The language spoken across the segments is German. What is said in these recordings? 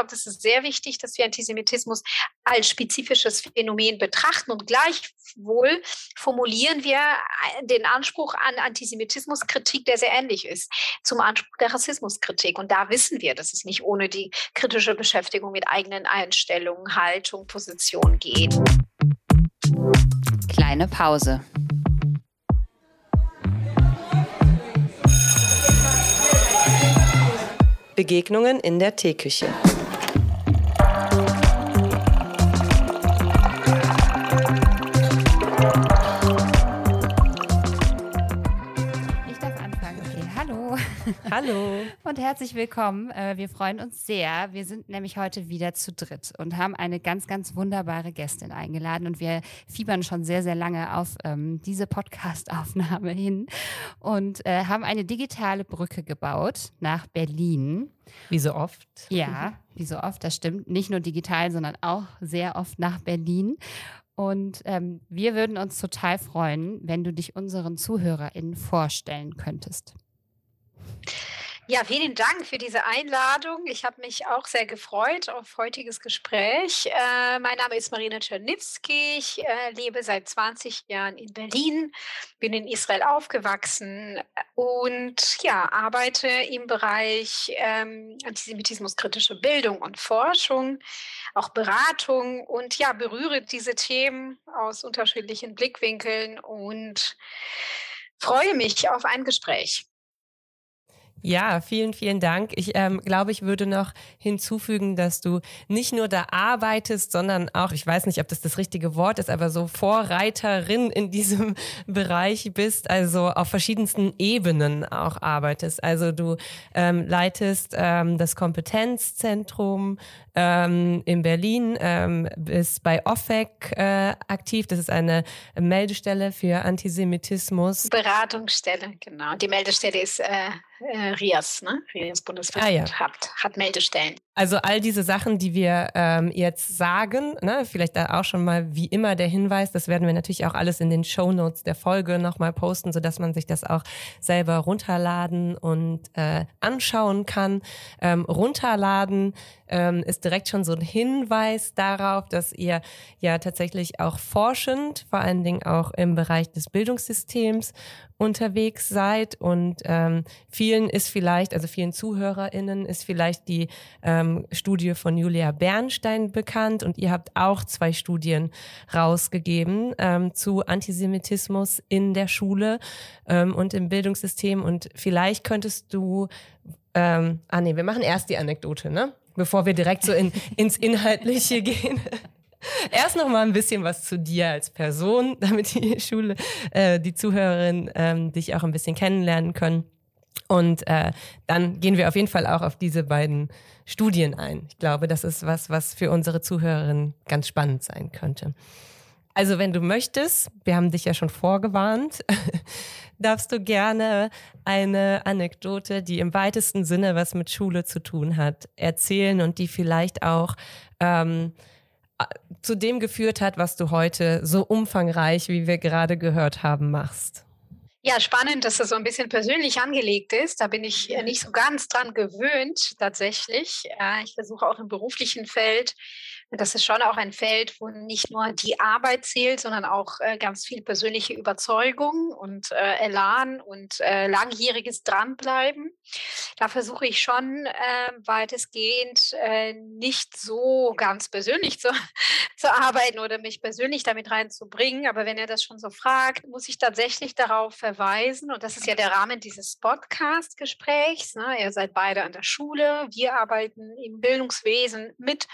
glaube, das ist sehr wichtig, dass wir Antisemitismus als spezifisches Phänomen betrachten und gleichwohl formulieren wir den Anspruch an Antisemitismuskritik, der sehr ähnlich ist zum Anspruch der Rassismuskritik. Und da wissen wir, dass es nicht ohne die kritische Beschäftigung mit eigenen Einstellungen, Haltung, Position geht. Kleine Pause. Begegnungen in der Teeküche. Hallo. Und herzlich willkommen. Äh, wir freuen uns sehr. Wir sind nämlich heute wieder zu dritt und haben eine ganz, ganz wunderbare Gästin eingeladen. Und wir fiebern schon sehr, sehr lange auf ähm, diese Podcast-Aufnahme hin und äh, haben eine digitale Brücke gebaut nach Berlin. Wie so oft. Ja, wie so oft, das stimmt. Nicht nur digital, sondern auch sehr oft nach Berlin. Und ähm, wir würden uns total freuen, wenn du dich unseren ZuhörerInnen vorstellen könntest. Ja, vielen Dank für diese Einladung. Ich habe mich auch sehr gefreut auf heutiges Gespräch. Äh, mein Name ist Marina Czernitzki. Ich äh, lebe seit 20 Jahren in Berlin, bin in Israel aufgewachsen und ja, arbeite im Bereich ähm, antisemitismuskritische Bildung und Forschung, auch Beratung und ja, berühre diese Themen aus unterschiedlichen Blickwinkeln und freue mich auf ein Gespräch. Ja, vielen, vielen Dank. Ich ähm, glaube, ich würde noch hinzufügen, dass du nicht nur da arbeitest, sondern auch, ich weiß nicht, ob das das richtige Wort ist, aber so Vorreiterin in diesem Bereich bist, also auf verschiedensten Ebenen auch arbeitest. Also du ähm, leitest ähm, das Kompetenzzentrum ähm, in Berlin, ähm, bist bei OFEC äh, aktiv. Das ist eine Meldestelle für Antisemitismus. Beratungsstelle, genau. Die Meldestelle ist äh, äh, RIAS, ne? RIAS Bundesverband ah, ja. hat, hat Meldestellen. Also all diese Sachen, die wir ähm, jetzt sagen, ne, vielleicht da auch schon mal wie immer der Hinweis, das werden wir natürlich auch alles in den Show Notes der Folge nochmal posten, sodass man sich das auch selber runterladen und äh, anschauen kann. Ähm, runterladen ähm, ist direkt schon so ein Hinweis darauf, dass ihr ja tatsächlich auch forschend, vor allen Dingen auch im Bereich des Bildungssystems unterwegs seid. Und ähm, vielen ist vielleicht, also vielen ZuhörerInnen ist vielleicht die ähm, Studie von Julia Bernstein bekannt. Und ihr habt auch zwei Studien rausgegeben ähm, zu Antisemitismus in der Schule ähm, und im Bildungssystem. Und vielleicht könntest du ähm, ah nee, wir machen erst die Anekdote, ne? Bevor wir direkt so in, ins Inhaltliche gehen. Erst noch mal ein bisschen was zu dir als Person, damit die Schule, äh, die Zuhörerinnen ähm, dich auch ein bisschen kennenlernen können. Und äh, dann gehen wir auf jeden Fall auch auf diese beiden Studien ein. Ich glaube, das ist was, was für unsere Zuhörerinnen ganz spannend sein könnte. Also wenn du möchtest, wir haben dich ja schon vorgewarnt, darfst du gerne eine Anekdote, die im weitesten Sinne was mit Schule zu tun hat, erzählen und die vielleicht auch ähm, zu dem geführt hat, was du heute so umfangreich, wie wir gerade gehört haben, machst. Ja, spannend, dass das so ein bisschen persönlich angelegt ist. Da bin ich äh, nicht so ganz dran gewöhnt, tatsächlich. Ich versuche auch im beruflichen Feld das ist schon auch ein Feld, wo nicht nur die Arbeit zählt, sondern auch äh, ganz viel persönliche Überzeugung und äh, Elan und äh, langjähriges Dranbleiben. Da versuche ich schon äh, weitestgehend äh, nicht so ganz persönlich zu, zu arbeiten oder mich persönlich damit reinzubringen. Aber wenn er das schon so fragt, muss ich tatsächlich darauf verweisen. Und das ist ja der Rahmen dieses Podcast-Gesprächs. Ne? Ihr seid beide an der Schule. Wir arbeiten im Bildungswesen mit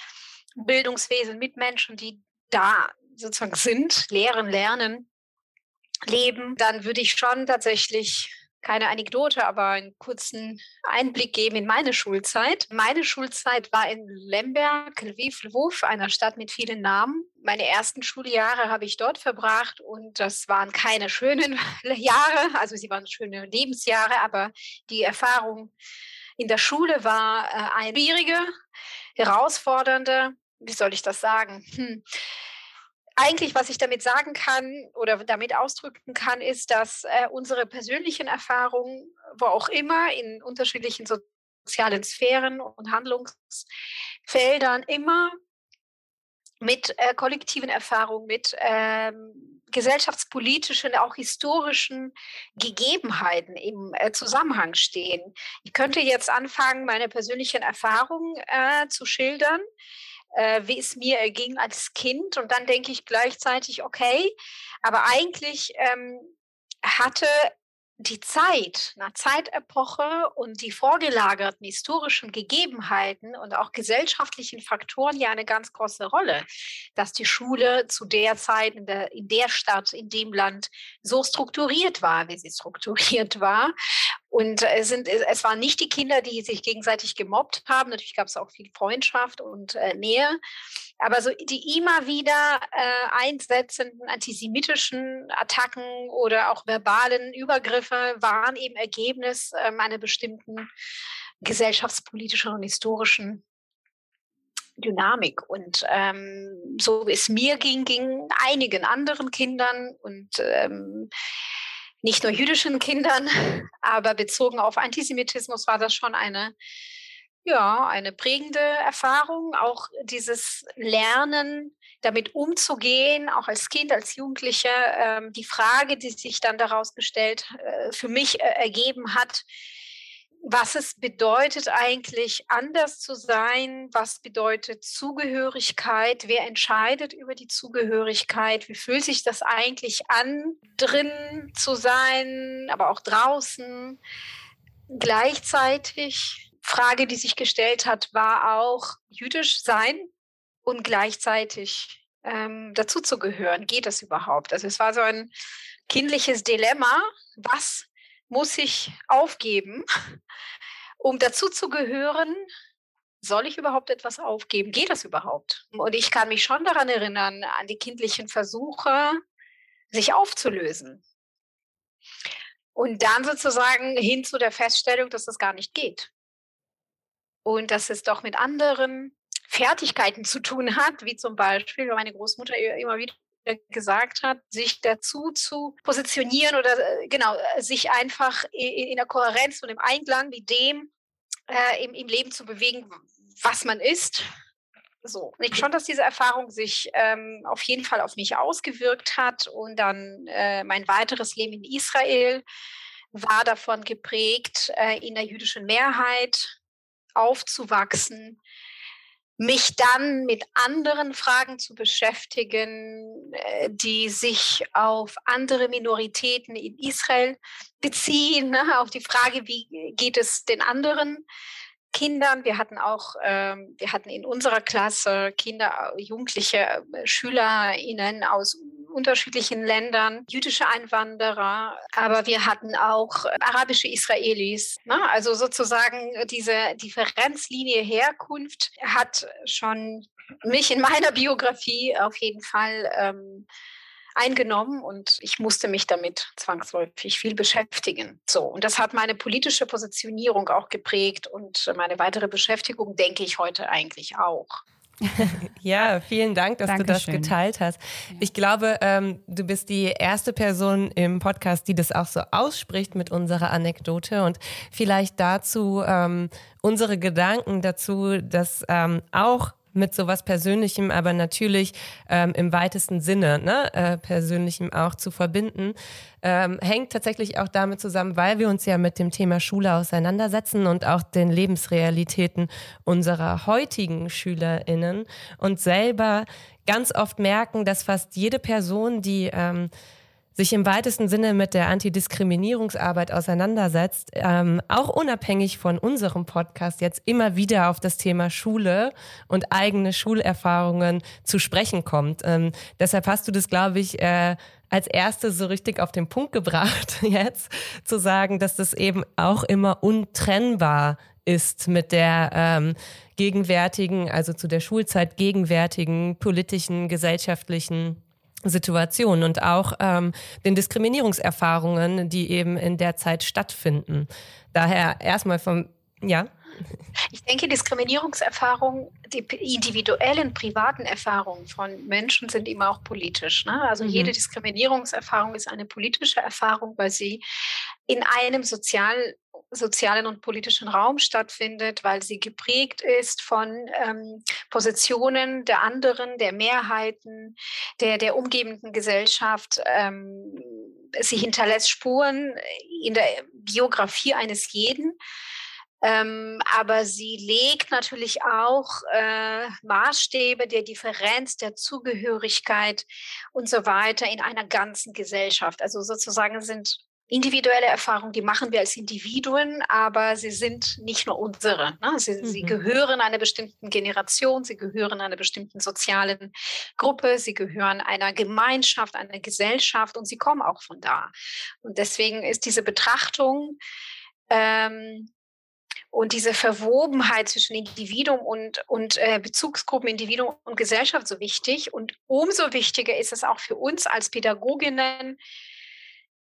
Bildungswesen mit Menschen, die da sozusagen sind, lehren, lernen, leben, dann würde ich schon tatsächlich keine Anekdote, aber einen kurzen Einblick geben in meine Schulzeit. Meine Schulzeit war in Lemberg, Lviv, Lwów, einer Stadt mit vielen Namen. Meine ersten Schuljahre habe ich dort verbracht und das waren keine schönen Jahre, also sie waren schöne Lebensjahre, aber die Erfahrung in der Schule war äh, eine schwierige, herausfordernde wie soll ich das sagen? Hm. Eigentlich, was ich damit sagen kann oder damit ausdrücken kann, ist, dass äh, unsere persönlichen Erfahrungen, wo auch immer, in unterschiedlichen sozialen Sphären und Handlungsfeldern Feldern immer mit äh, kollektiven Erfahrungen, mit ähm, gesellschaftspolitischen, auch historischen Gegebenheiten im äh, Zusammenhang stehen. Ich könnte jetzt anfangen, meine persönlichen Erfahrungen äh, zu schildern, äh, wie es mir erging als Kind. Und dann denke ich gleichzeitig, okay, aber eigentlich ähm, hatte die Zeit, eine Zeitepoche und die vorgelagerten historischen Gegebenheiten und auch gesellschaftlichen Faktoren ja eine ganz große Rolle, dass die Schule zu der Zeit in der, in der Stadt, in dem Land so strukturiert war, wie sie strukturiert war. Und es, sind, es waren nicht die Kinder, die sich gegenseitig gemobbt haben. Natürlich gab es auch viel Freundschaft und äh, Nähe. Aber so die immer wieder äh, einsetzenden antisemitischen Attacken oder auch verbalen Übergriffe waren eben Ergebnis äh, einer bestimmten gesellschaftspolitischen und historischen Dynamik. Und ähm, so wie es mir ging, ging einigen anderen Kindern und ähm, nicht nur jüdischen Kindern, aber bezogen auf Antisemitismus war das schon eine ja, eine prägende Erfahrung, auch dieses Lernen, damit umzugehen, auch als Kind, als Jugendliche. Ähm, die Frage, die sich dann daraus gestellt, äh, für mich äh, ergeben hat, was es bedeutet eigentlich anders zu sein, was bedeutet Zugehörigkeit, wer entscheidet über die Zugehörigkeit, wie fühlt sich das eigentlich an, drin zu sein, aber auch draußen. Gleichzeitig Frage, die sich gestellt hat, war auch jüdisch sein und gleichzeitig ähm, dazuzugehören. Geht das überhaupt? Also es war so ein kindliches Dilemma. Was muss ich aufgeben, um dazuzugehören? Soll ich überhaupt etwas aufgeben? Geht das überhaupt? Und ich kann mich schon daran erinnern, an die kindlichen Versuche, sich aufzulösen. Und dann sozusagen hin zu der Feststellung, dass das gar nicht geht und dass es doch mit anderen Fertigkeiten zu tun hat, wie zum Beispiel, meine Großmutter immer wieder gesagt hat, sich dazu zu positionieren oder äh, genau, äh, sich einfach in, der Kohärenz und im Einklang mit dem äh, im, im, Leben zu bewegen, was man ist. So. Ich schon, dass diese Erfahrung sich ähm, auf jeden Fall auf mich ausgewirkt hat und dann äh, mein weiteres Leben in Israel war davon geprägt, äh, in der jüdischen Mehrheit aufzuwachsen, mich dann mit anderen Fragen zu beschäftigen, äh, die sich auf andere Minoritäten in Israel beziehen, ne? auf die Frage, wie geht es den anderen Kindern. Wir hatten auch, ähm, wir hatten in unserer Klasse Kinder, Jugendliche, äh, SchülerInnen aus unterschiedlichen Ländern, jüdische Einwanderer, aber wir hatten auch äh, arabische Israelis. Ne? Also sozusagen diese Differenzlinie Herkunft hat schon mich in meiner Biografie auf jeden Fall ähm, eingenommen und ich musste mich damit zwangsläufig viel beschäftigen. So, und das hat meine politische Positionierung auch geprägt und meine weitere Beschäftigung denke ich heute eigentlich auch. ja, vielen Dank, dass Dankeschön. du das geteilt hast. Ich glaube, ähm, du bist die erste Person im Podcast, die das auch so ausspricht mit unserer Anekdote und vielleicht dazu ähm, unsere Gedanken dazu, dass ähm, auch mit sowas Persönlichem, aber natürlich ähm, im weitesten Sinne, ne, äh, Persönlichem auch zu verbinden, ähm, hängt tatsächlich auch damit zusammen, weil wir uns ja mit dem Thema Schule auseinandersetzen und auch den Lebensrealitäten unserer heutigen SchülerInnen und selber ganz oft merken, dass fast jede Person, die ähm, sich im weitesten Sinne mit der Antidiskriminierungsarbeit auseinandersetzt, ähm, auch unabhängig von unserem Podcast jetzt immer wieder auf das Thema Schule und eigene Schulerfahrungen zu sprechen kommt. Ähm, deshalb hast du das, glaube ich, äh, als erste so richtig auf den Punkt gebracht, jetzt zu sagen, dass das eben auch immer untrennbar ist mit der ähm, gegenwärtigen, also zu der Schulzeit gegenwärtigen politischen, gesellschaftlichen Situation und auch ähm, den Diskriminierungserfahrungen, die eben in der Zeit stattfinden. Daher erstmal vom, ja. Ich denke, Diskriminierungserfahrungen, die individuellen, privaten Erfahrungen von Menschen sind immer auch politisch. Ne? Also mhm. jede Diskriminierungserfahrung ist eine politische Erfahrung, weil sie in einem sozial sozialen und politischen Raum stattfindet, weil sie geprägt ist von ähm, Positionen der anderen, der Mehrheiten, der, der umgebenden Gesellschaft. Ähm, sie hinterlässt Spuren in der Biografie eines jeden. Ähm, aber sie legt natürlich auch äh, Maßstäbe der Differenz, der Zugehörigkeit und so weiter in einer ganzen Gesellschaft. Also sozusagen sind individuelle Erfahrungen, die machen wir als Individuen, aber sie sind nicht nur unsere. Ne? Sie, mhm. sie, gehören einer bestimmten Generation, sie gehören einer bestimmten sozialen Gruppe, sie gehören einer Gemeinschaft, einer Gesellschaft und sie kommen auch von da. Und deswegen ist diese Betrachtung ähm, und diese Verwobenheit zwischen Individuum und, und äh, Bezugsgruppen, Individuum und Gesellschaft so wichtig. Und umso wichtiger ist es auch für uns als Pädagoginnen,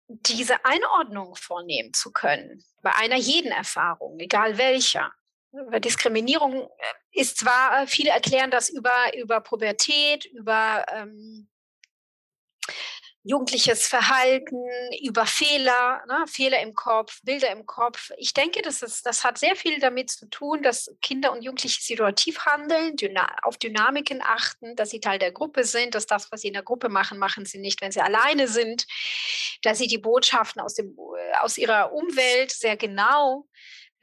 diese Einordnung vornehmen zu können, bei einer jeden Erfahrung, egal welcher. Weil Diskriminierung äh, ist zwar, viele erklären das über, über Pubertät, über ähm, jugendliches Verhalten, über Fehler, ne, Fehler im Kopf, Bilder im Kopf. Ich denke, das, ist, das hat sehr viel damit zu tun, dass Kinder und Jugendliche situativ handeln, auf Dynamiken achten, dass sie Teil der Gruppe sind, dass das, was sie in der Gruppe machen, machen sie nicht, wenn sie alleine sind, dass sie die Botschaften aus, dem, aus ihrer Umwelt sehr genau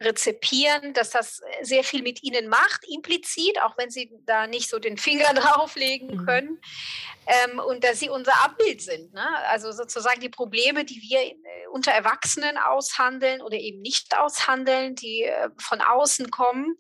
rezipieren, dass das sehr viel mit ihnen macht, implizit, auch wenn sie da nicht so den Finger drauflegen mhm. können. Ähm, und dass sie unser Abbild sind. Ne? Also sozusagen die Probleme, die wir äh, unter Erwachsenen aushandeln oder eben nicht aushandeln, die äh, von außen kommen,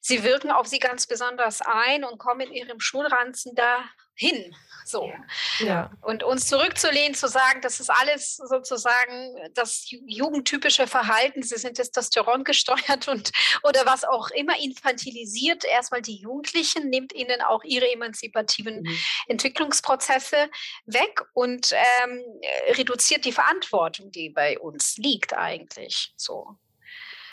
sie wirken auf sie ganz besonders ein und kommen in ihrem Schulranzen dahin. So. Ja. Und uns zurückzulehnen, zu sagen, das ist alles sozusagen das jugendtypische Verhalten, sie sind Testosteron gesteuert und oder was auch immer infantilisiert erstmal die Jugendlichen, nimmt ihnen auch ihre emanzipativen mhm. Entwicklungsprozesse weg und ähm, reduziert die Verantwortung, die bei uns liegt eigentlich. So.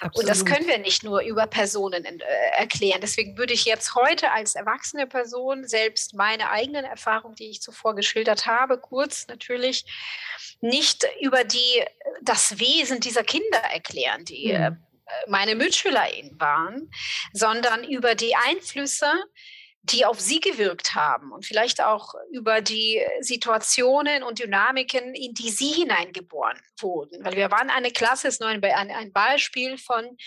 Absolut. Und das können wir nicht nur über Personen äh, erklären. Deswegen würde ich jetzt heute als erwachsene Person selbst meine eigenen Erfahrungen, die ich zuvor geschildert habe, kurz natürlich, nicht über die, das Wesen dieser Kinder erklären, die mhm. äh, meine MitschülerInnen waren, sondern über die Einflüsse, die auf sie gewirkt haben und vielleicht auch über die Situationen und Dynamiken, in die sie hineingeboren wurden. Weil wir waren eine Klasse, ist nur ein, Beispiel von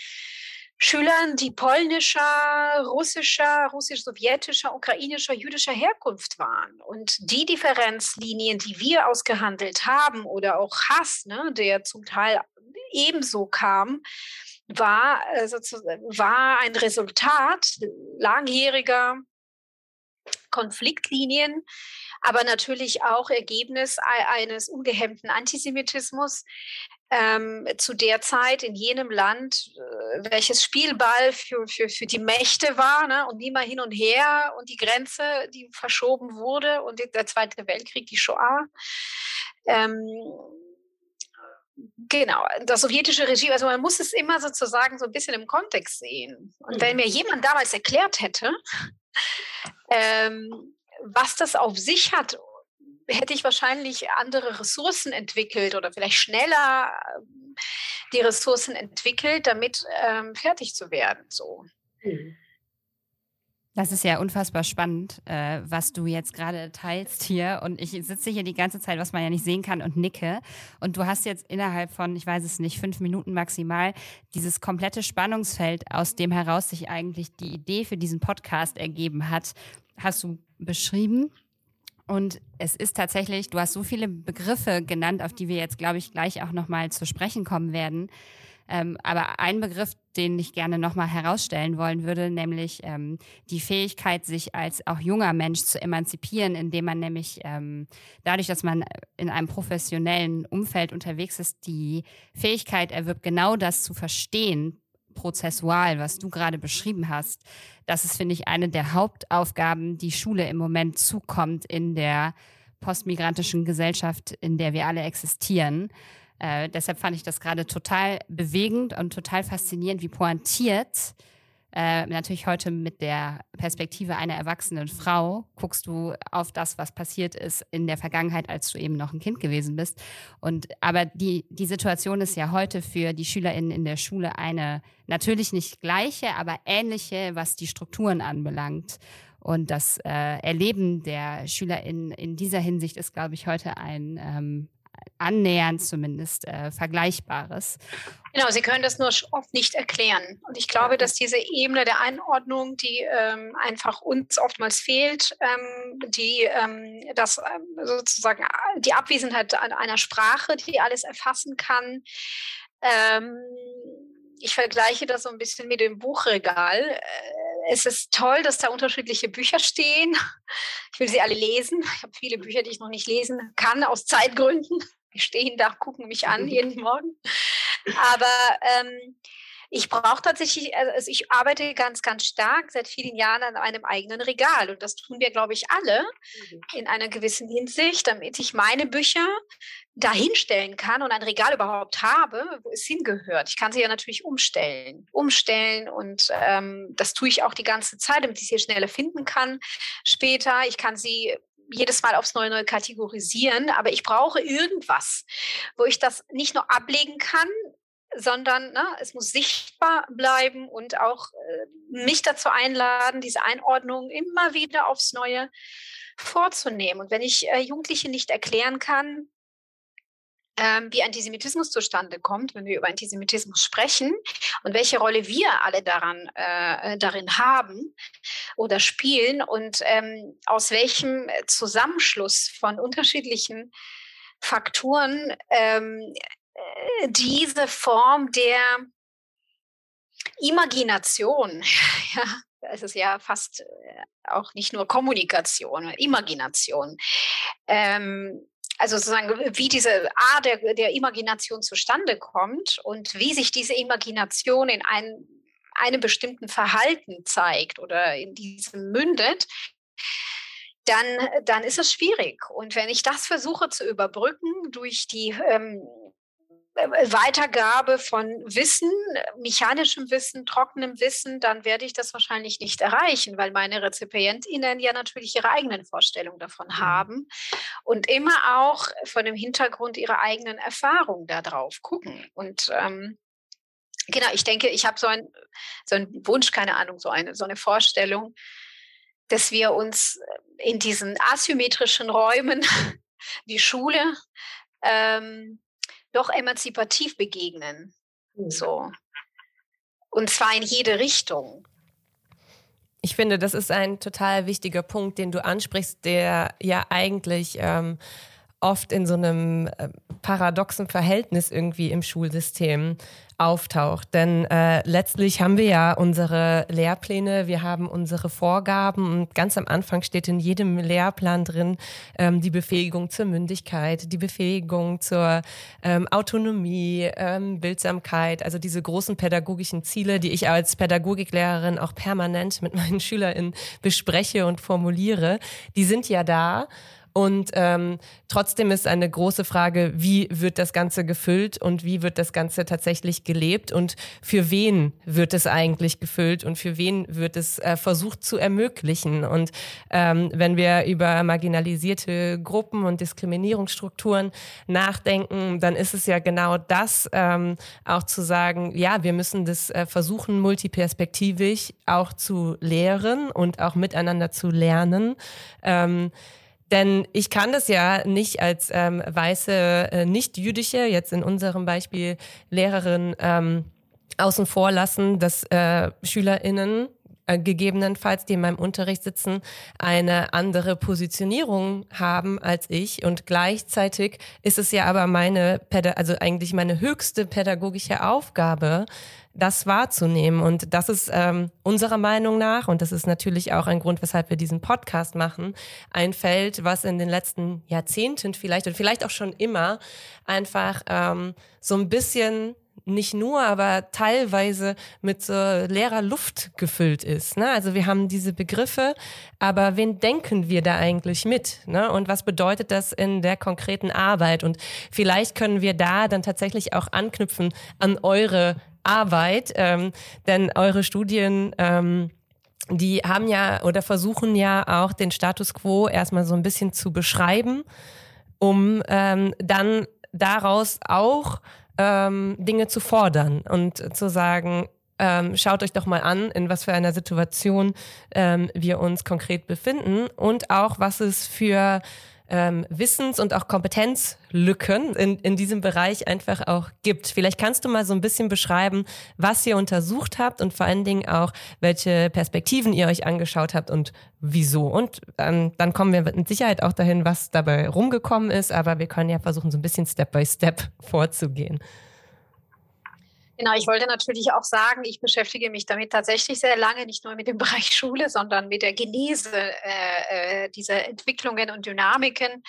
Schülern, die polnischer, russischer, russisch-sowjetischer, ukrainischer, jüdischer Herkunft waren. Und die Differenzlinien, die wir ausgehandelt haben oder auch Hass, ne, der zum Teil ebenso kam, war, also, war ein Resultat langjähriger Konfliktlinien, aber natürlich auch Ergebnis eines ungehemmten Antisemitismus ähm, zu der Zeit in jenem Land, äh, welches Spielball für, für, für die Mächte war ne? und immer hin und her und die Grenze, die verschoben wurde und der Zweite Weltkrieg, die Shoah. Ähm, Genau, das sowjetische Regime, also man muss es immer sozusagen so ein bisschen im Kontext sehen. Und wenn mhm. mir jemand damals erklärt hätte, ähm, was das auf sich hat, hätte ich wahrscheinlich andere Ressourcen entwickelt oder vielleicht schneller ähm, die Ressourcen entwickelt, damit ähm, fertig zu werden. So. Mhm. Das ist ja unfassbar spannend, äh, was du jetzt gerade teilst hier. Und ich sitze hier die ganze Zeit, was man ja nicht sehen kann, und nicke. Und du hast jetzt innerhalb von, ich weiß es nicht, fünf Minuten maximal, dieses komplette Spannungsfeld, aus dem heraus sich eigentlich die Idee für diesen Podcast ergeben hat, hast du beschrieben. Und es ist tatsächlich, du hast so viele Begriffe genannt, auf die wir jetzt, glaube ich, gleich auch nochmal zu sprechen kommen werden. Ähm, aber ein Begriff, den ich gerne nochmal herausstellen wollen würde, nämlich ähm, die Fähigkeit, sich als auch junger Mensch zu emanzipieren, indem man nämlich ähm, dadurch, dass man in einem professionellen Umfeld unterwegs ist, die Fähigkeit erwirbt, genau das zu verstehen, prozessual, was du gerade beschrieben hast. Das ist, finde ich, eine der Hauptaufgaben, die Schule im Moment zukommt in der postmigrantischen Gesellschaft, in der wir alle existieren. Äh, deshalb fand ich das gerade total bewegend und total faszinierend, wie pointiert äh, natürlich heute mit der Perspektive einer erwachsenen Frau guckst du auf das, was passiert ist in der Vergangenheit, als du eben noch ein Kind gewesen bist. Und aber die, die Situation ist ja heute für die SchülerInnen in der Schule eine natürlich nicht gleiche, aber ähnliche, was die Strukturen anbelangt. Und das äh, Erleben der SchülerInnen in dieser Hinsicht ist, glaube ich, heute ein ähm, annähernd zumindest äh, Vergleichbares. Genau, Sie können das nur oft nicht erklären. Und ich glaube, dass diese Ebene der Einordnung, die ähm, einfach uns oftmals fehlt, ähm, die ähm, das ähm, sozusagen äh, die Abwesenheit einer Sprache, die alles erfassen kann. Ähm, ich vergleiche das so ein bisschen mit dem Buchregal. Äh, es ist toll, dass da unterschiedliche Bücher stehen. Ich will sie alle lesen. Ich habe viele Bücher, die ich noch nicht lesen kann, aus Zeitgründen. Die stehen da, gucken mich an jeden Morgen. Aber ähm, ich brauche tatsächlich, also ich arbeite ganz, ganz stark seit vielen Jahren an einem eigenen Regal. Und das tun wir, glaube ich, alle mhm. in einer gewissen Hinsicht, damit ich meine Bücher dahinstellen kann und ein Regal überhaupt habe, wo es hingehört. Ich kann sie ja natürlich umstellen. Umstellen und ähm, das tue ich auch die ganze Zeit, damit ich sie schneller finden kann später. Ich kann sie jedes Mal aufs Neue neu kategorisieren, aber ich brauche irgendwas, wo ich das nicht nur ablegen kann, sondern ne, es muss sichtbar bleiben und auch äh, mich dazu einladen, diese Einordnung immer wieder aufs Neue vorzunehmen. Und wenn ich äh, Jugendliche nicht erklären kann, ähm, wie Antisemitismus zustande kommt, wenn wir über Antisemitismus sprechen und welche Rolle wir alle daran, äh, darin haben oder spielen und ähm, aus welchem Zusammenschluss von unterschiedlichen Faktoren ähm, äh, diese Form der Imagination, ja, es ist ja fast äh, auch nicht nur Kommunikation, Imagination. Ähm, also sozusagen, wie diese Art der, der Imagination zustande kommt und wie sich diese Imagination in ein, einem bestimmten Verhalten zeigt oder in diesem mündet, dann, dann ist es schwierig. Und wenn ich das versuche zu überbrücken durch die ähm, äh, Weitergabe von Wissen, mechanischem Wissen, trockenem Wissen, dann werde ich das wahrscheinlich nicht erreichen, weil meine RezipientInnen ja natürlich ihre eigenen Vorstellungen davon mhm. haben und immer auch von dem Hintergrund ihrer eigenen Erfahrung darauf gucken. Und ähm, genau, ich denke, ich habe so, ein, so einen Wunsch, keine Ahnung, so eine, so eine Vorstellung, dass wir uns in diesen asymmetrischen Räumen wie Schule ähm, doch emanzipativ begegnen. Mhm. So. Und zwar in jede Richtung. Ich finde, das ist ein total wichtiger Punkt, den du ansprichst, der ja eigentlich ähm, oft in so einem äh, paradoxen Verhältnis irgendwie im Schulsystem auftaucht. Denn äh, letztlich haben wir ja unsere Lehrpläne, wir haben unsere Vorgaben und ganz am Anfang steht in jedem Lehrplan drin ähm, die Befähigung zur Mündigkeit, die Befähigung zur ähm, Autonomie, ähm, Bildsamkeit, also diese großen pädagogischen Ziele, die ich als Pädagogiklehrerin auch permanent mit meinen SchülerInnen bespreche und formuliere, die sind ja da. Und ähm, trotzdem ist eine große Frage, wie wird das Ganze gefüllt und wie wird das Ganze tatsächlich gelebt und für wen wird es eigentlich gefüllt und für wen wird es äh, versucht zu ermöglichen. Und ähm, wenn wir über marginalisierte Gruppen und Diskriminierungsstrukturen nachdenken, dann ist es ja genau das, ähm, auch zu sagen, ja, wir müssen das äh, versuchen, multiperspektivisch auch zu lehren und auch miteinander zu lernen. Ähm, denn ich kann das ja nicht als ähm, weiße, äh, nicht jüdische, jetzt in unserem Beispiel Lehrerin, ähm, außen vor lassen, dass äh, SchülerInnen äh, gegebenenfalls, die in meinem Unterricht sitzen, eine andere Positionierung haben als ich. Und gleichzeitig ist es ja aber meine, also eigentlich meine höchste pädagogische Aufgabe, das wahrzunehmen. Und das ist ähm, unserer Meinung nach, und das ist natürlich auch ein Grund, weshalb wir diesen Podcast machen, ein Feld, was in den letzten Jahrzehnten vielleicht und vielleicht auch schon immer einfach ähm, so ein bisschen nicht nur, aber teilweise mit so leerer Luft gefüllt ist. Ne? Also wir haben diese Begriffe, aber wen denken wir da eigentlich mit? Ne? Und was bedeutet das in der konkreten Arbeit? Und vielleicht können wir da dann tatsächlich auch anknüpfen an eure Arbeit, ähm, denn eure Studien ähm, die haben ja oder versuchen ja auch den Status quo erstmal so ein bisschen zu beschreiben, um ähm, dann daraus auch ähm, Dinge zu fordern und zu sagen, ähm, schaut euch doch mal an, in was für einer Situation ähm, wir uns konkret befinden und auch was es für ähm, Wissens- und auch Kompetenzlücken in, in diesem Bereich einfach auch gibt. Vielleicht kannst du mal so ein bisschen beschreiben, was ihr untersucht habt und vor allen Dingen auch, welche Perspektiven ihr euch angeschaut habt und wieso. Und ähm, dann kommen wir mit Sicherheit auch dahin, was dabei rumgekommen ist, aber wir können ja versuchen, so ein bisschen Step by Step vorzugehen. Genau, ich wollte natürlich auch sagen, ich beschäftige mich damit tatsächlich sehr lange, nicht nur mit dem Bereich Schule, sondern mit der Genese äh, äh, dieser Entwicklungen und Dynamiken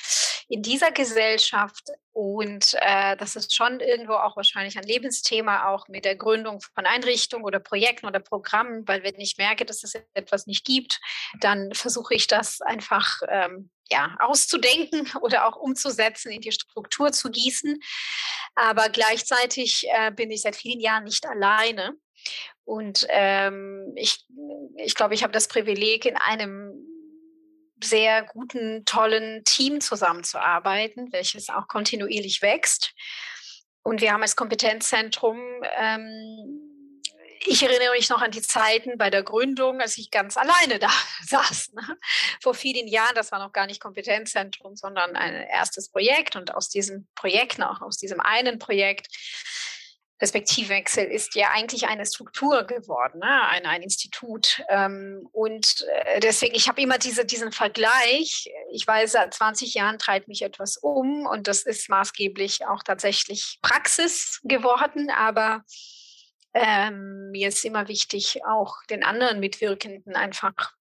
in dieser Gesellschaft. Und äh, das ist schon irgendwo auch wahrscheinlich ein Lebensthema, auch mit der Gründung von Einrichtungen oder Projekten oder Programmen, weil wenn ich merke, dass es etwas nicht gibt, dann versuche ich das einfach ähm, ja, auszudenken oder auch umzusetzen, in die Struktur zu gießen. Aber gleichzeitig äh, bin ich seit vielen Jahren nicht alleine. Und ähm, ich, ich glaube, ich habe das Privileg, in einem sehr guten, tollen Team zusammenzuarbeiten, welches auch kontinuierlich wächst. Und wir haben als Kompetenzzentrum ähm, ich erinnere mich noch an die Zeiten bei der Gründung, als ich ganz alleine da saß. Ne? Vor vielen Jahren, das war noch gar nicht Kompetenzzentrum, sondern ein erstes Projekt. Und aus diesem Projekt, auch aus diesem einen Projekt, Perspektivwechsel ist ja eigentlich eine Struktur geworden, ne? ein, ein Institut. Ähm, und äh, deswegen, ich habe immer diese, diesen Vergleich. Ich weiß, seit 20 Jahren treibt mich etwas um und das ist maßgeblich auch tatsächlich Praxis geworden, aber ähm, mir ist immer wichtig, auch den anderen Mitwirkenden einfach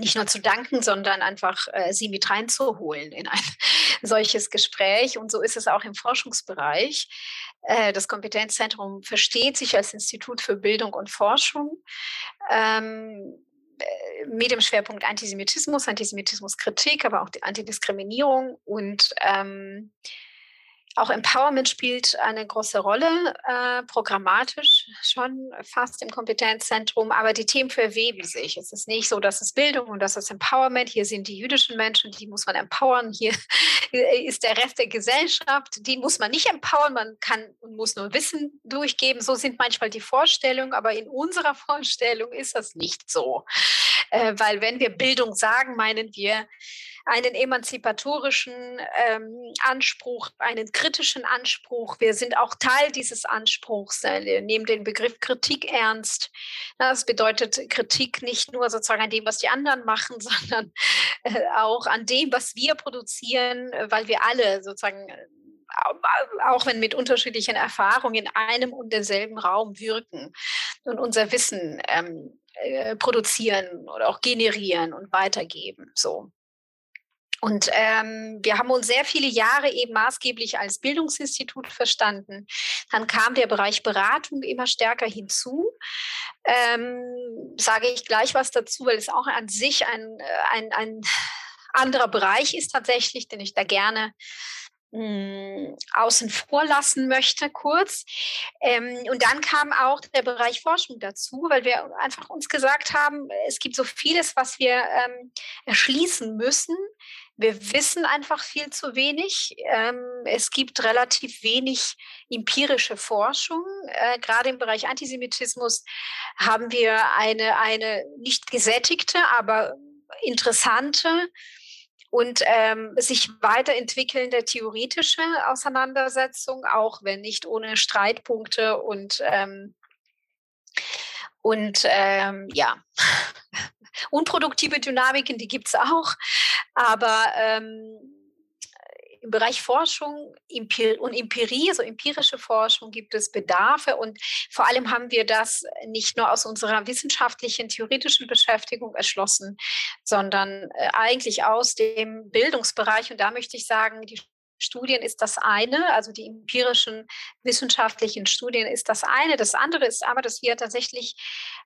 nicht nur zu danken, sondern einfach äh, sie mit reinzuholen in ein solches Gespräch. Und so ist es auch im Forschungsbereich. Äh, das Kompetenzzentrum versteht sich als Institut für Bildung und Forschung. Ähm, äh, mit dem Schwerpunkt Antisemitismus, Antisemitismuskritik, aber auch die Antidiskriminierung und ähm, auch Empowerment spielt eine große Rolle, äh, programmatisch schon fast im Kompetenzzentrum, aber die Themen verweben sich. Es ist nicht so, dass es Bildung und das ist Empowerment. Hier sind die jüdischen Menschen, die muss man empowern. Hier ist der Rest der Gesellschaft, die muss man nicht empowern. Man kann und muss nur Wissen durchgeben. So sind manchmal die Vorstellungen, aber in unserer Vorstellung ist das nicht so. Äh, weil wenn wir Bildung sagen, meinen wir, einen emanzipatorischen ähm, Anspruch, einen kritischen Anspruch. Wir sind auch Teil dieses Anspruchs. Äh, wir nehmen den Begriff Kritik ernst. Das bedeutet Kritik nicht nur sozusagen an dem, was die anderen machen, sondern äh, auch an dem, was wir produzieren, weil wir alle sozusagen äh, auch wenn mit unterschiedlichen Erfahrungen in einem und derselben Raum wirken und unser Wissen ähm, äh, produzieren oder auch generieren und weitergeben. So. Und ähm, wir haben uns sehr viele Jahre eben maßgeblich als Bildungsinstitut verstanden. Dann kam der Bereich Beratung immer stärker hinzu. Ähm, sage ich gleich was dazu, weil es auch an sich ein, äh, ein, ein anderer Bereich ist tatsächlich, den ich da gerne mh, hm, außen vor lassen möchte, kurz. Ähm, und dann kam auch der Bereich Forschung dazu, weil wir einfach uns gesagt haben, es gibt so vieles, was wir ähm, erschließen müssen wir wissen einfach viel zu wenig. Ähm, es gibt relativ wenig empirische Forschung. Äh, gerade im Bereich Antisemitismus haben wir eine, eine nicht gesättigte, aber interessante und ähm, sich weiterentwickelnde theoretische Auseinandersetzung, auch wenn nicht ohne Streitpunkte und ähm, und ähm, ja, unproduktive Dynamiken, die gibt es auch. Aber ähm, im Bereich Forschung und Empirie, also empirische Forschung, gibt es Bedarfe. Und vor allem haben wir das nicht nur aus unserer wissenschaftlichen, theoretischen Beschäftigung erschlossen, sondern äh, eigentlich aus dem Bildungsbereich. Und da möchte ich sagen, die Studien ist das eine, also die empirischen wissenschaftlichen Studien ist das eine. Das andere ist aber, dass wir tatsächlich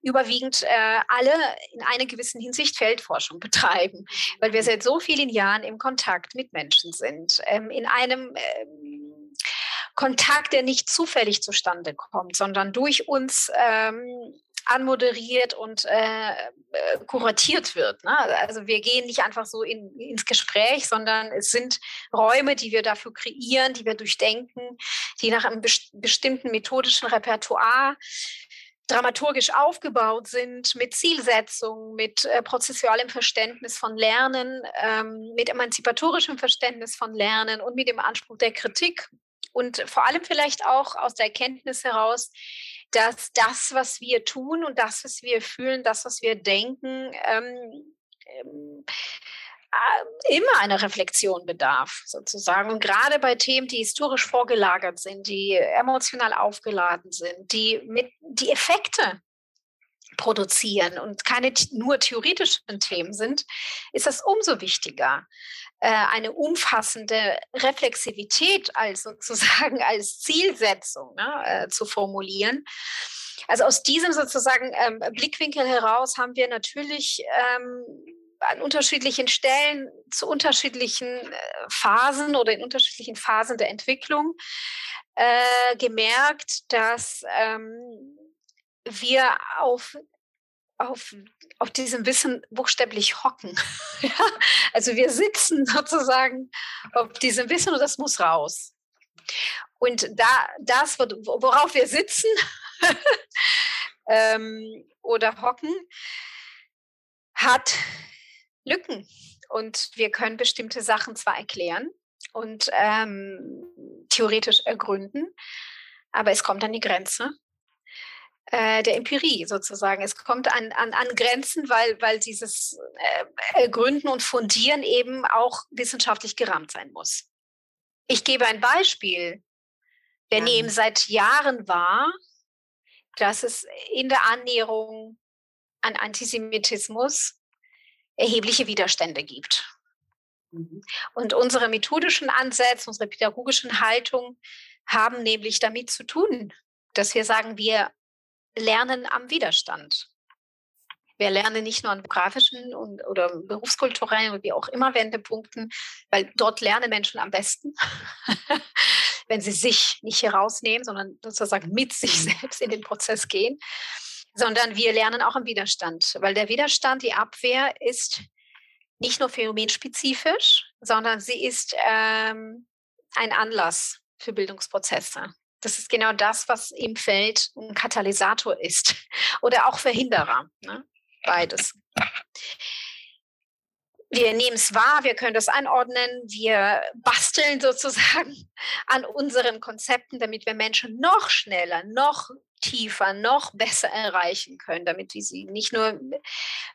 überwiegend äh, alle in einer gewissen Hinsicht Feldforschung betreiben, weil wir seit so vielen Jahren im Kontakt mit Menschen sind, ähm, in einem ähm, Kontakt, der nicht zufällig zustande kommt, sondern durch uns ähm, anmoderiert und äh, äh, kuratiert wird. Ne? Also wir gehen nicht einfach so in, ins Gespräch, sondern es sind Räume, die wir dafür kreieren, die wir durchdenken, die nach einem best bestimmten methodischen Repertoire dramaturgisch aufgebaut sind, mit Zielsetzung, mit äh, prozessualem Verständnis von Lernen, ähm, mit emanzipatorischem Verständnis von Lernen und mit dem Anspruch der Kritik und vor allem vielleicht auch aus der Erkenntnis heraus, dass das, was wir tun und das, was wir fühlen, das, was wir denken, ähm, ähm, äh, immer einer Reflexion bedarf, sozusagen. Und gerade bei Themen, die historisch vorgelagert sind, die emotional aufgeladen sind, die mit die Effekte produzieren und keine nur theoretischen Themen sind, ist das umso wichtiger, äh, eine umfassende Reflexivität als sozusagen als Zielsetzung ne, äh, zu formulieren. Also aus diesem sozusagen ähm, Blickwinkel heraus haben wir natürlich ähm, an unterschiedlichen Stellen zu unterschiedlichen äh, Phasen oder in unterschiedlichen Phasen der Entwicklung äh, gemerkt, dass ähm, wir auf auf, auf diesem Wissen buchstäblich hocken. Also wir sitzen sozusagen auf diesem Wissen und das muss raus. Und da, das, worauf wir sitzen ähm, oder hocken, hat Lücken. Und wir können bestimmte Sachen zwar erklären und ähm, theoretisch ergründen, aber es kommt an die Grenze äh, der Empirie sozusagen. Es kommt an, an, an Grenzen, weil, weil dieses äh, Gründen und Fundieren eben auch wissenschaftlich gerahmt sein muss. Ich gebe ein Beispiel. Wir ja. nehmen seit Jahren wahr, dass es in der Annäherung an Antisemitismus erhebliche Widerstände gibt. Mhm. Und unsere methodischen Ansätze, unsere pädagogischen Haltung haben nämlich damit zu tun, dass wir sagen, wir Lernen am Widerstand. Wir lernen nicht nur an grafischen und, oder berufskulturellen und wie auch immer Wendepunkten, weil dort lernen Menschen am besten, wenn sie sich nicht herausnehmen, sondern sozusagen mit sich mhm. selbst in den Prozess gehen, sondern wir lernen auch am Widerstand, weil der Widerstand, die Abwehr ist nicht nur phänomenspezifisch, sondern sie ist ähm, ein Anlass für Bildungsprozesse. Das ist genau das, was im Feld ein Katalysator ist oder auch Verhinderer. Ne? Beides. Wir nehmen es wahr, wir können das anordnen, wir basteln sozusagen an unseren Konzepten, damit wir Menschen noch schneller, noch tiefer, noch besser erreichen können, damit wir sie nicht nur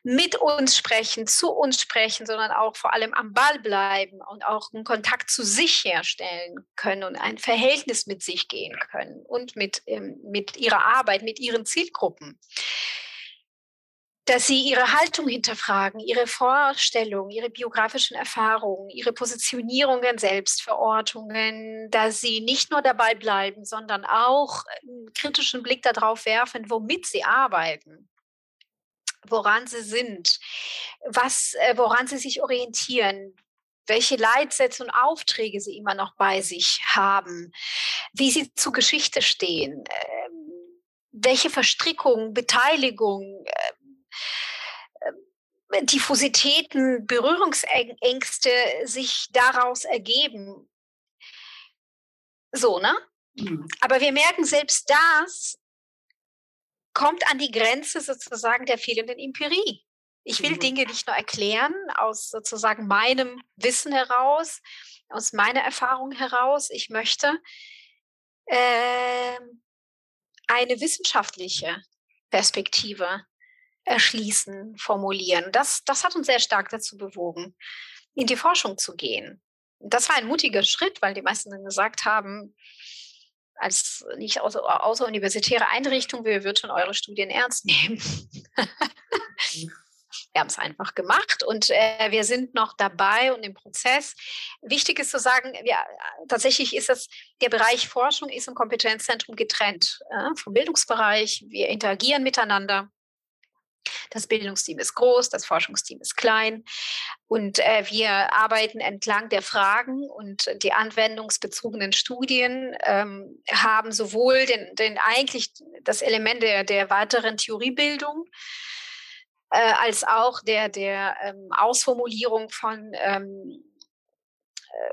mit uns sprechen, zu uns sprechen, sondern auch vor allem am Ball bleiben und auch einen Kontakt zu sich herstellen können und ein Verhältnis mit sich gehen können und mit, ähm, mit ihrer Arbeit, mit ihren Zielgruppen dass sie ihre Haltung hinterfragen, ihre Vorstellungen, ihre biografischen Erfahrungen, ihre Positionierungen, Selbstverortungen, dass sie nicht nur dabei bleiben, sondern auch einen kritischen Blick darauf werfen, womit sie arbeiten woran sie sind, was, äh, woran sie sich orientieren, welche Leitsätze und Aufträge sie immer noch bei sich haben, wie sie zu Geschichte stehen, ähm, welche Verstrickung, Beteiligung, äh, äh, Diffusitäten, Berührungsängste sich daraus ergeben. So, ne? Mhm. Aber wir merken, selbst das kommt an die Grenze sozusagen der fehlenden Empirie. Ich will mhm. Dinge nicht nur erklären aus sozusagen meinem Wissen heraus, aus meiner Erfahrung heraus. Ich möchte äh, eine wissenschaftliche Perspektive erschließen, formulieren. Das, das hat uns sehr stark dazu bewogen, in die Forschung zu gehen. Das war ein mutiger Schritt, weil die meisten dann gesagt haben, als nicht außer, außeruniversitäre Einrichtung, wir würden schon eure Studien ernst nehmen. wir haben es einfach gemacht und äh, wir sind noch dabei und im Prozess. Wichtig ist zu sagen, wir, tatsächlich ist das, der Bereich Forschung ist im Kompetenzzentrum getrennt äh, vom Bildungsbereich. Wir interagieren miteinander. Das Bildungsteam ist groß, das Forschungsteam ist klein. Und äh, wir arbeiten entlang der Fragen und die anwendungsbezogenen Studien ähm, haben sowohl den, den eigentlich das Element der, der weiteren Theoriebildung äh, als auch der, der ähm, Ausformulierung von ähm,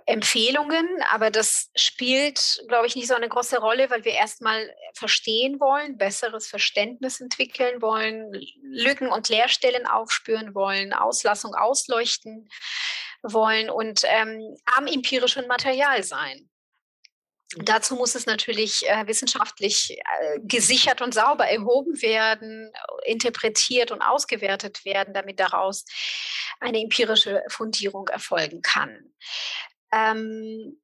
Empfehlungen, aber das spielt, glaube ich, nicht so eine große Rolle, weil wir erstmal verstehen wollen, besseres Verständnis entwickeln wollen, Lücken und Leerstellen aufspüren wollen, Auslassung ausleuchten wollen und ähm, am empirischen Material sein. Dazu muss es natürlich äh, wissenschaftlich äh, gesichert und sauber erhoben werden, interpretiert und ausgewertet werden, damit daraus eine empirische Fundierung erfolgen kann. Ähm,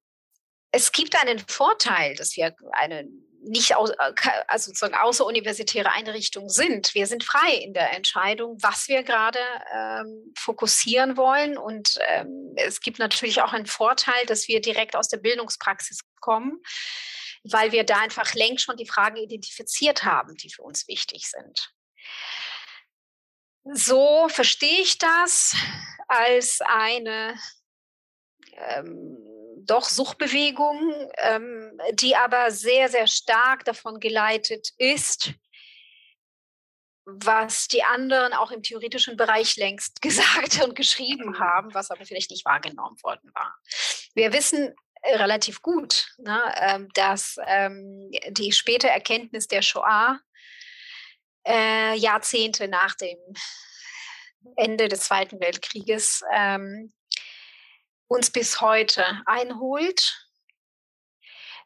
es gibt einen Vorteil, dass wir eine nicht aus, äh, also sozusagen außeruniversitäre Einrichtung sind. Wir sind frei in der Entscheidung, was wir gerade ähm, fokussieren wollen. Und ähm, es gibt natürlich auch einen Vorteil, dass wir direkt aus der Bildungspraxis kommen, weil wir da einfach längst schon die Fragen identifiziert haben, die für uns wichtig sind. So verstehe ich das als eine ähm, doch Suchtbewegung, ähm, die aber sehr, sehr stark davon geleitet ist, was die anderen auch im theoretischen Bereich längst gesagt und geschrieben haben, was aber vielleicht nicht wahrgenommen worden war. Wir wissen relativ gut, ne, ähm, dass ähm, die späte Erkenntnis der Shoah äh, Jahrzehnte nach dem Ende des Zweiten Weltkrieges ähm, uns bis heute einholt.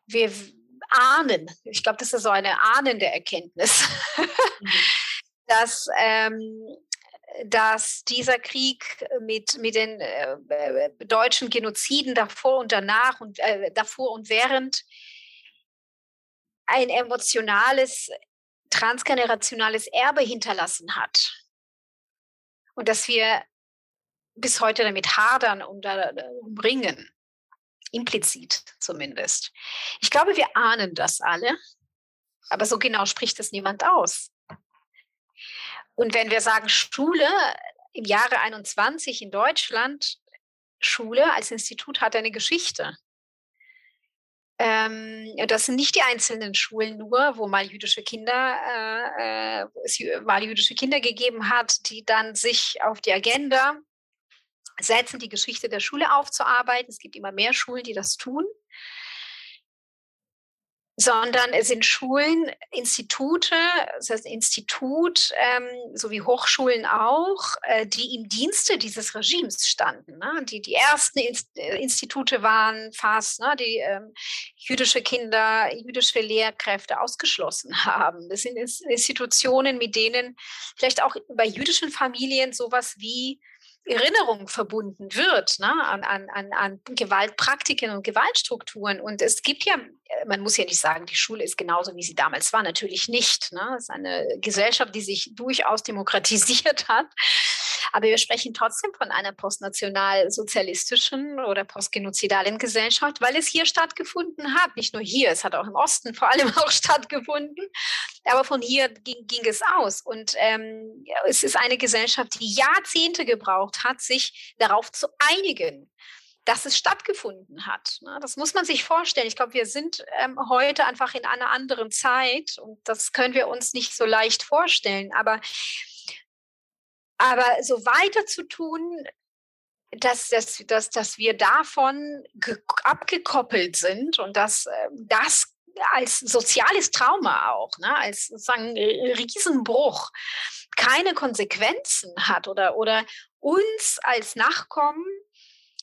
Wir ahnen, ich glaube, das ist so eine ahnende Erkenntnis, mhm. dass, ähm, dass dieser Krieg mit, mit den äh, äh, deutschen Genoziden davor und danach und äh, davor und während ein emotionales, transgenerationales Erbe hinterlassen hat. Und dass wir bis heute damit hadern und darum ringen. Implizit zumindest. Ich glaube, wir ahnen das alle, aber so genau spricht es niemand aus. Und wenn wir sagen Schule im Jahre 21 in Deutschland, Schule als Institut hat eine Geschichte. Ähm, das sind nicht die einzelnen Schulen nur, wo mal jüdische Kinder, äh, äh es mal jüdische Kinder gegeben hat, die dann sich auf die Agenda setzen, die Geschichte der Schule aufzuarbeiten. Es gibt immer mehr Schulen, die das tun. Sondern es sind Schulen, Institute, das heißt Institut, ähm, sowie Hochschulen auch, äh, die im Dienste dieses Regimes standen. Ne? Die die ersten äh, Institute waren fast, ne? die ähm, jüdische Kinder, jüdische Lehrkräfte ausgeschlossen haben. Das sind Institutionen, mit denen vielleicht auch bei jüdischen Familien sowas wie Erinnerung verbunden wird ne, an, an, an Gewaltpraktiken und Gewaltstrukturen. Und es gibt ja, äh, man muss ja nicht sagen, die Schule ist genauso, wie sie damals war. Natürlich nicht. Ne? Es ist eine Gesellschaft, die sich durchaus demokratisiert hat. Aber wir sprechen trotzdem von einer postnationalsozialistischen oder postgenozidalen Gesellschaft, weil es hier stattgefunden hat. Nicht nur hier, es hat auch im Osten vor allem auch stattgefunden. Aber von hier ging, ging es aus. Und ähm, es ist eine Gesellschaft, die Jahrzehnte gebraucht hat, sich darauf zu einigen dass es stattgefunden hat. Ne? Das muss man sich vorstellen. Ich glaube, wir sind ähm, heute einfach in einer anderen Zeit und das können wir uns nicht so leicht vorstellen. Aber aber so weiter zu tun, dass, dass, dass, dass wir davon abgekoppelt sind und dass ähm, das als soziales Trauma auch, ne, als sozusagen Riesenbruch keine Konsequenzen hat oder, oder uns als Nachkommen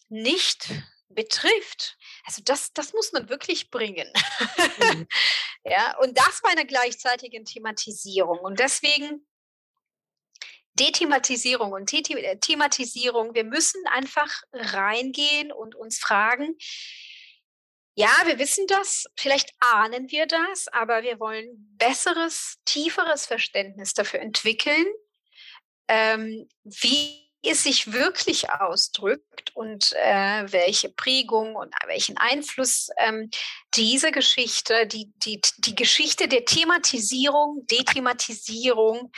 nicht betrifft. Also das, das muss man wirklich bringen. Mhm. ja, und das bei einer gleichzeitigen Thematisierung. Und deswegen Dethematisierung und äh, Thematisierung. Wir müssen einfach reingehen und uns fragen, ja, wir wissen das, vielleicht ahnen wir das, aber wir wollen besseres, tieferes Verständnis dafür entwickeln, ähm, wie es sich wirklich ausdrückt und äh, welche Prägung und welchen Einfluss ähm, diese Geschichte, die, die, die Geschichte der Thematisierung, Dethematisierung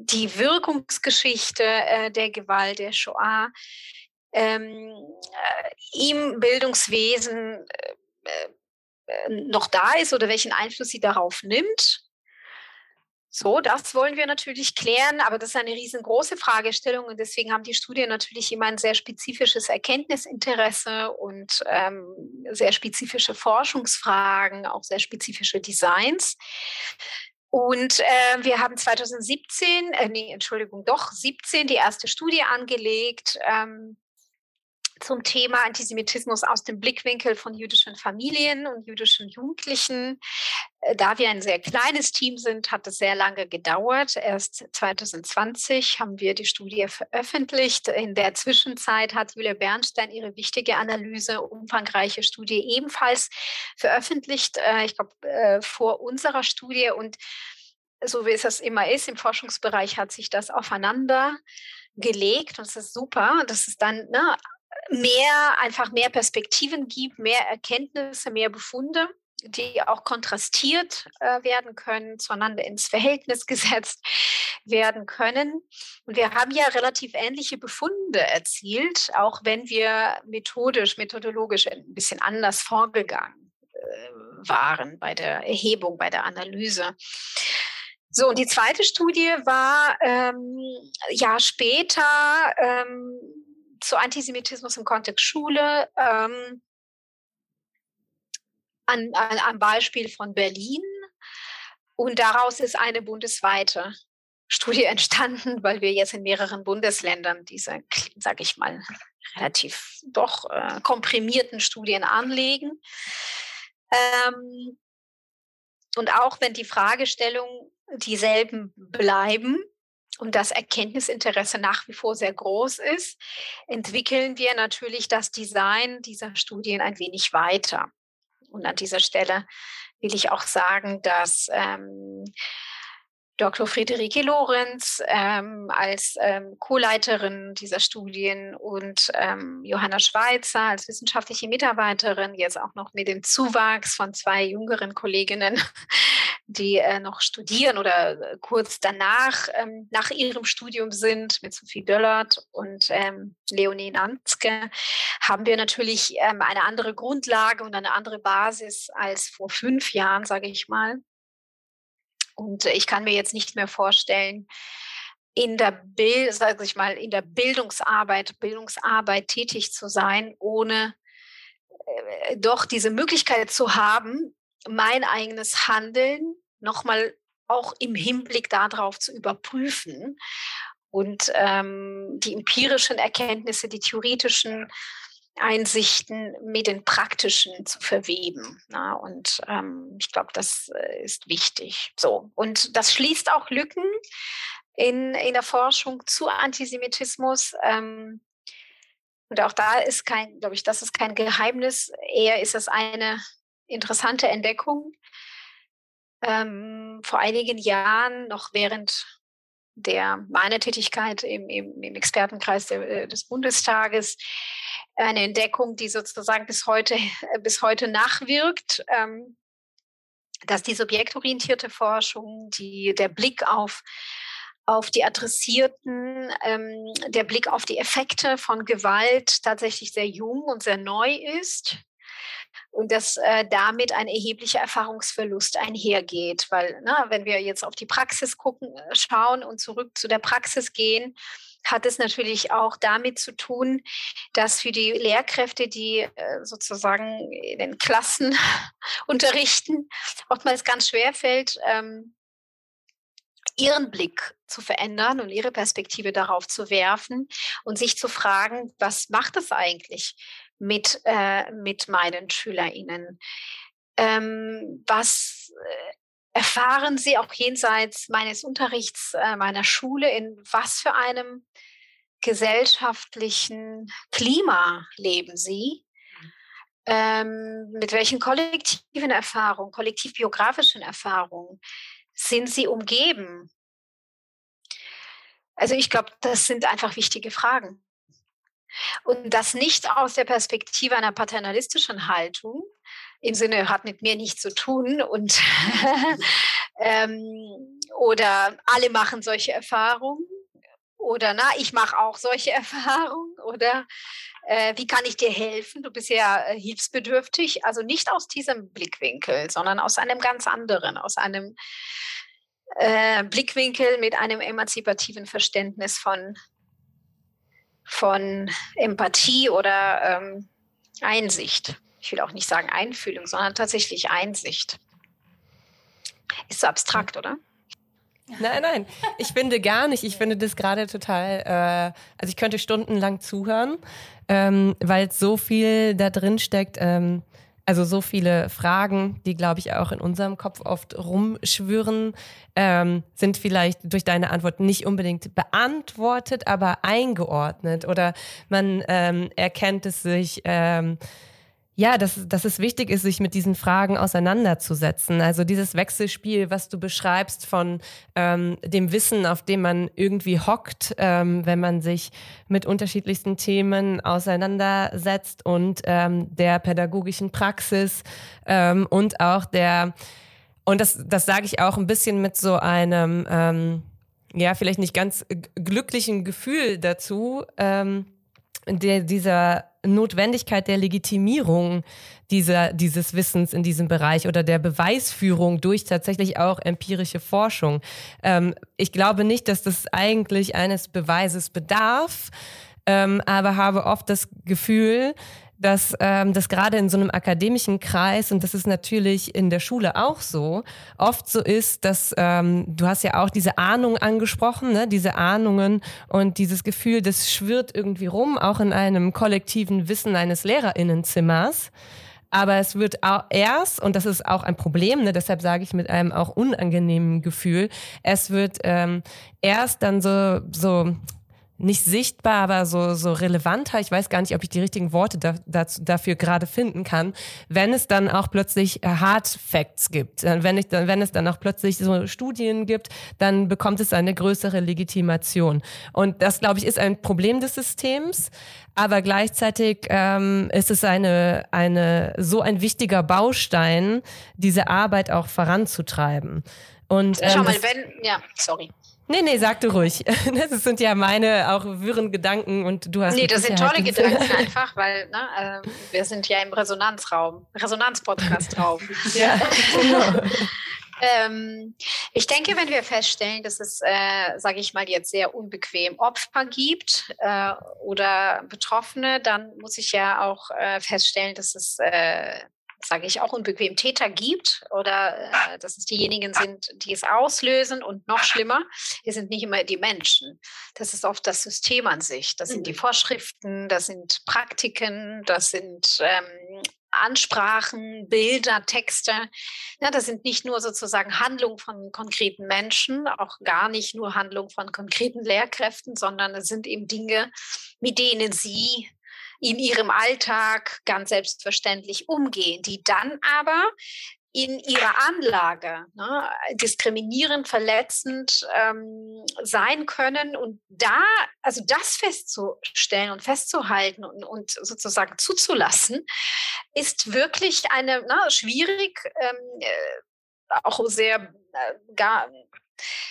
die Wirkungsgeschichte äh, der Gewalt der Shoah ähm, äh, im Bildungswesen äh, äh, noch da ist oder welchen Einfluss sie darauf nimmt. So, das wollen wir natürlich klären, aber das ist eine riesengroße Fragestellung und deswegen haben die Studien natürlich immer ein sehr spezifisches Erkenntnisinteresse und ähm, sehr spezifische Forschungsfragen, auch sehr spezifische Designs. Und äh, wir haben 2017, äh, nee, Entschuldigung, doch 17 die erste Studie angelegt. Ähm, zum Thema Antisemitismus aus dem Blickwinkel von jüdischen Familien und jüdischen Jugendlichen. Äh, da wir ein sehr kleines Team sind, hat es sehr lange gedauert. Erst 2020 haben wir die Studie veröffentlicht. In der Zwischenzeit hat Julia Bernstein ihre wichtige Analyse, umfangreiche Studie ebenfalls veröffentlicht. Äh, ich glaube, äh, vor unserer Studie und so wie es das immer ist, im Forschungsbereich hat sich das aufeinander gelegt und es ist super, dass es dann ne, mehr, einfach mehr Perspektiven gibt, mehr Erkenntnisse, mehr Befunde, die auch kontrastiert äh, werden können, zueinander ins Verhältnis gesetzt werden können. Und wir haben ja relativ ähnliche Befunde erzielt, auch wenn wir methodisch, methodologisch ein bisschen anders vorgegangen äh, waren bei der Erhebung, bei der Analyse. So, und die zweite Studie war ähm, ja später ähm, zu Antisemitismus im Kontext Schule ähm, an, an, am Beispiel von Berlin. Und daraus ist eine bundesweite Studie entstanden, weil wir jetzt in mehreren Bundesländern diese, sage ich mal, relativ doch äh, komprimierten Studien anlegen. Ähm, und auch wenn die Fragestellungen dieselben bleiben, und das Erkenntnisinteresse nach wie vor sehr groß ist, entwickeln wir natürlich das Design dieser Studien ein wenig weiter. Und an dieser Stelle will ich auch sagen, dass ähm, Dr. Friederike Lorenz ähm, als ähm, Co-Leiterin dieser Studien und ähm, Johanna Schweizer als wissenschaftliche Mitarbeiterin, jetzt auch noch mit dem Zuwachs von zwei jüngeren Kolleginnen, die äh, noch studieren oder äh, kurz danach ähm, nach ihrem Studium sind, mit Sophie Döllert und ähm, Leonie Nanzke, haben wir natürlich ähm, eine andere Grundlage und eine andere Basis als vor fünf Jahren, sage ich mal. Und ich kann mir jetzt nicht mehr vorstellen, in der Bild, sag ich mal, in der Bildungsarbeit, Bildungsarbeit tätig zu sein, ohne äh, doch diese Möglichkeit zu haben, mein eigenes Handeln nochmal auch im Hinblick darauf zu überprüfen und ähm, die empirischen Erkenntnisse, die theoretischen Einsichten mit den praktischen zu verweben. Na, und ähm, ich glaube, das äh, ist wichtig. So. Und das schließt auch Lücken in, in der Forschung zu Antisemitismus. Ähm, und auch da ist kein, glaube ich, das ist kein Geheimnis. Eher ist es eine interessante Entdeckung. Ähm, vor einigen Jahren, noch während der meiner Tätigkeit im, im, im Expertenkreis der, äh, des Bundestages, eine Entdeckung, die sozusagen bis heute, äh, bis heute nachwirkt, ähm, dass die subjektorientierte Forschung, die, der Blick auf, auf die Adressierten, ähm, der Blick auf die Effekte von Gewalt tatsächlich sehr jung und sehr neu ist und dass äh, damit ein erheblicher Erfahrungsverlust einhergeht. Weil, ne, wenn wir jetzt auf die Praxis gucken, äh, schauen und zurück zu der Praxis gehen, hat es natürlich auch damit zu tun, dass für die Lehrkräfte, die äh, sozusagen in den Klassen unterrichten, oftmals ganz schwer fällt, ähm, ihren Blick zu verändern und ihre Perspektive darauf zu werfen und sich zu fragen, was macht es eigentlich mit, äh, mit meinen SchülerInnen? Ähm, was äh, erfahren sie auch jenseits meines Unterrichts, äh, meiner Schule, in was für einem gesellschaftlichen Klima leben sie? Ähm, mit welchen kollektiven Erfahrungen, kollektiv-biografischen Erfahrungen sind sie umgeben? Also ich glaube, das sind einfach wichtige Fragen. Und das nicht aus der Perspektive einer paternalistischen Haltung, im Sinne hat mit mir nichts zu tun und ähm, oder alle machen solche Erfahrungen oder na, ich mache auch solche Erfahrungen oder äh, wie kann ich dir helfen? Du bist ja äh, hilfsbedürftig. Also nicht aus diesem Blickwinkel, sondern aus einem ganz anderen, aus einem äh, Blickwinkel mit einem emanzipativen Verständnis von, von Empathie oder ähm, Einsicht. Ich will auch nicht sagen Einfühlung, sondern tatsächlich Einsicht. Ist so abstrakt, oder? Nein, nein, ich finde gar nicht. Ich finde das gerade total, äh, also ich könnte stundenlang zuhören, ähm, weil so viel da drin steckt. Ähm, also so viele Fragen, die, glaube ich, auch in unserem Kopf oft rumschwören, ähm, sind vielleicht durch deine Antwort nicht unbedingt beantwortet, aber eingeordnet oder man ähm, erkennt es sich. Ähm, ja, dass, dass es wichtig ist, sich mit diesen Fragen auseinanderzusetzen. Also dieses Wechselspiel, was du beschreibst von ähm, dem Wissen, auf dem man irgendwie hockt, ähm, wenn man sich mit unterschiedlichsten Themen auseinandersetzt und ähm, der pädagogischen Praxis ähm, und auch der, und das, das sage ich auch ein bisschen mit so einem, ähm, ja, vielleicht nicht ganz glücklichen Gefühl dazu, ähm, der, dieser Notwendigkeit der Legitimierung dieser, dieses Wissens in diesem Bereich oder der Beweisführung durch tatsächlich auch empirische Forschung. Ähm, ich glaube nicht, dass das eigentlich eines Beweises bedarf, ähm, aber habe oft das Gefühl, dass ähm, das gerade in so einem akademischen Kreis, und das ist natürlich in der Schule auch so, oft so ist, dass ähm, du hast ja auch diese Ahnung angesprochen, ne? diese Ahnungen und dieses Gefühl, das schwirrt irgendwie rum, auch in einem kollektiven Wissen eines Lehrerinnenzimmers. Aber es wird auch erst, und das ist auch ein Problem, ne, deshalb sage ich mit einem auch unangenehmen Gefühl, es wird ähm, erst dann so, so nicht sichtbar, aber so, so relevanter. Ich weiß gar nicht, ob ich die richtigen Worte da, dazu, dafür gerade finden kann, wenn es dann auch plötzlich äh, Hard Facts gibt. Wenn, ich, wenn es dann auch plötzlich so Studien gibt, dann bekommt es eine größere Legitimation. Und das, glaube ich, ist ein Problem des Systems. Aber gleichzeitig ähm, ist es eine, eine, so ein wichtiger Baustein, diese Arbeit auch voranzutreiben. Und, ähm, Schau mal, wenn, ja, sorry. Nee, nee, sag du ruhig. Das sind ja meine auch wirren Gedanken und du hast. Nee, das sind tolle Gedanken einfach, weil ne, äh, wir sind ja im Resonanzraum, Resonanz-Podcast-Raum. ja, genau. ähm, ich denke, wenn wir feststellen, dass es, äh, sage ich mal, jetzt sehr unbequem Opfer gibt äh, oder Betroffene, dann muss ich ja auch äh, feststellen, dass es äh, sage ich auch, unbequem Täter gibt oder äh, dass es diejenigen sind, die es auslösen und noch schlimmer, es sind nicht immer die Menschen. Das ist oft das System an sich. Das sind die mhm. Vorschriften, das sind Praktiken, das sind ähm, Ansprachen, Bilder, Texte. Ja, das sind nicht nur sozusagen Handlungen von konkreten Menschen, auch gar nicht nur Handlungen von konkreten Lehrkräften, sondern es sind eben Dinge, mit denen sie in ihrem Alltag ganz selbstverständlich umgehen, die dann aber in ihrer Anlage ne, diskriminierend, verletzend ähm, sein können. Und da, also das festzustellen und festzuhalten und, und sozusagen zuzulassen, ist wirklich eine na, schwierig, ähm, äh, auch sehr äh, gar,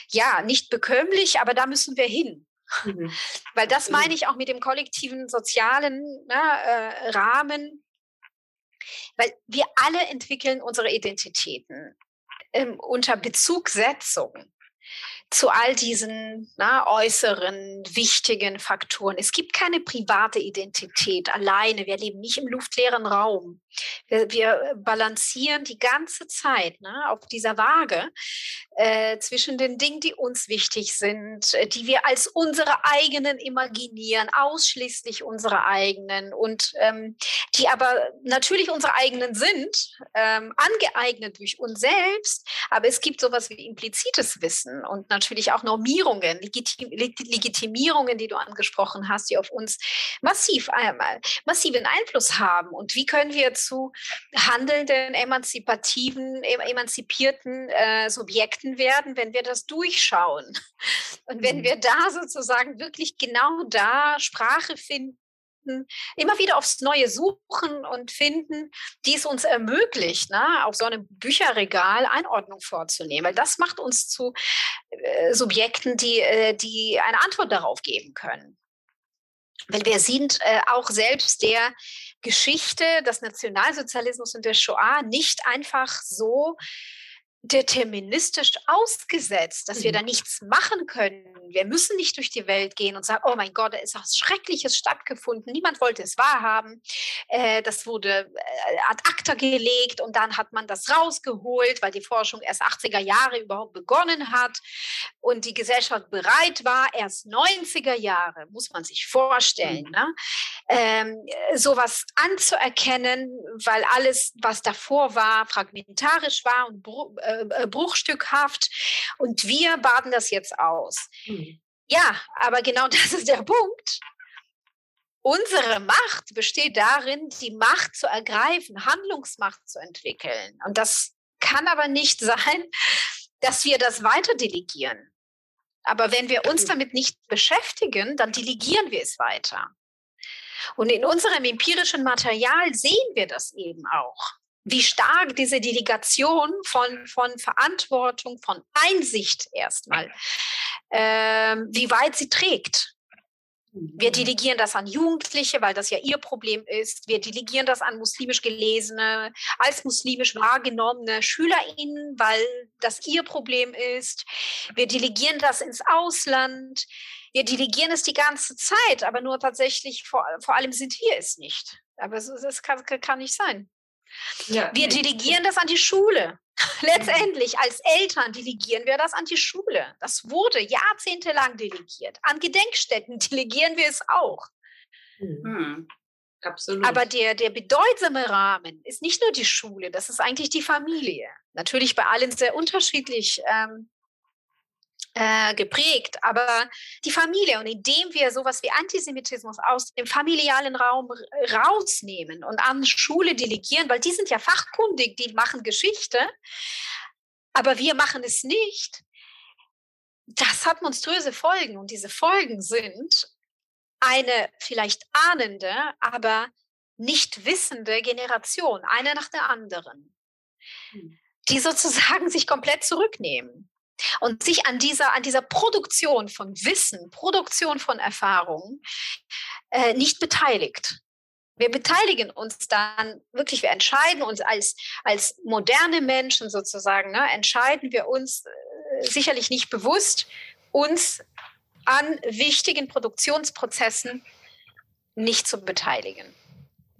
ja, nicht bekömmlich, aber da müssen wir hin. Mhm. Weil das meine ich auch mit dem kollektiven sozialen ne, äh, Rahmen, weil wir alle entwickeln unsere Identitäten ähm, unter Bezugsetzung zu all diesen na, äußeren wichtigen Faktoren. Es gibt keine private Identität alleine. Wir leben nicht im luftleeren Raum. Wir, wir balancieren die ganze Zeit ne, auf dieser Waage äh, zwischen den Dingen, die uns wichtig sind, äh, die wir als unsere eigenen imaginieren, ausschließlich unsere eigenen und ähm, die aber natürlich unsere eigenen sind, ähm, angeeignet durch uns selbst. Aber es gibt sowas wie implizites Wissen und natürlich auch Normierungen, Legitim Legitimierungen, die du angesprochen hast, die auf uns massiv einmal massiven Einfluss haben. Und wie können wir zu handelnden, emanzipativen, emanzipierten äh, Subjekten werden, wenn wir das durchschauen? Und wenn mhm. wir da sozusagen wirklich genau da Sprache finden, finden, immer wieder aufs Neue suchen und finden, die es uns ermöglicht, ne, auf so einem Bücherregal Einordnung vorzunehmen. Weil das macht uns zu äh, Subjekten, die, äh, die eine Antwort darauf geben können. Weil wir sind äh, auch selbst der Geschichte des Nationalsozialismus und der Shoah nicht einfach so deterministisch ausgesetzt, dass wir da mhm. nichts machen können. Wir müssen nicht durch die Welt gehen und sagen, oh mein Gott, da ist was Schreckliches stattgefunden. Niemand wollte es wahrhaben. Äh, das wurde äh, ad acta gelegt und dann hat man das rausgeholt, weil die Forschung erst 80er Jahre überhaupt begonnen hat und die Gesellschaft bereit war, erst 90er Jahre, muss man sich vorstellen, mhm. ne? ähm, sowas anzuerkennen, weil alles, was davor war, fragmentarisch war und äh, äh, bruchstückhaft und wir baden das jetzt aus. Mhm. Ja, aber genau das ist der Punkt. Unsere Macht besteht darin, die Macht zu ergreifen, Handlungsmacht zu entwickeln. Und das kann aber nicht sein, dass wir das weiter delegieren. Aber wenn wir uns damit nicht beschäftigen, dann delegieren wir es weiter. Und in unserem empirischen Material sehen wir das eben auch wie stark diese Delegation von, von Verantwortung, von Einsicht erstmal, äh, wie weit sie trägt. Wir mhm. delegieren das an Jugendliche, weil das ja ihr Problem ist. Wir delegieren das an muslimisch gelesene, als muslimisch wahrgenommene SchülerInnen, weil das ihr Problem ist. Wir delegieren das ins Ausland. Wir delegieren es die ganze Zeit, aber nur tatsächlich, vor, vor allem sind wir es nicht. Aber das kann, kann nicht sein. Ja. Wir delegieren das an die Schule. Letztendlich als Eltern delegieren wir das an die Schule. Das wurde jahrzehntelang delegiert. An Gedenkstätten delegieren wir es auch. Mhm. Absolut. Aber der, der bedeutsame Rahmen ist nicht nur die Schule, das ist eigentlich die Familie. Natürlich bei allen sehr unterschiedlich ähm, äh, geprägt, aber die Familie und indem wir sowas wie Antisemitismus aus dem familialen Raum rausnehmen und an Schule delegieren, weil die sind ja fachkundig, die machen Geschichte, aber wir machen es nicht, das hat monströse Folgen. Und diese Folgen sind eine vielleicht ahnende, aber nicht wissende Generation, eine nach der anderen, hm. die sozusagen sich komplett zurücknehmen und sich an dieser, an dieser Produktion von Wissen, Produktion von Erfahrungen äh, nicht beteiligt. Wir beteiligen uns dann wirklich, wir entscheiden uns als, als moderne Menschen sozusagen, ne, entscheiden wir uns äh, sicherlich nicht bewusst, uns an wichtigen Produktionsprozessen nicht zu beteiligen.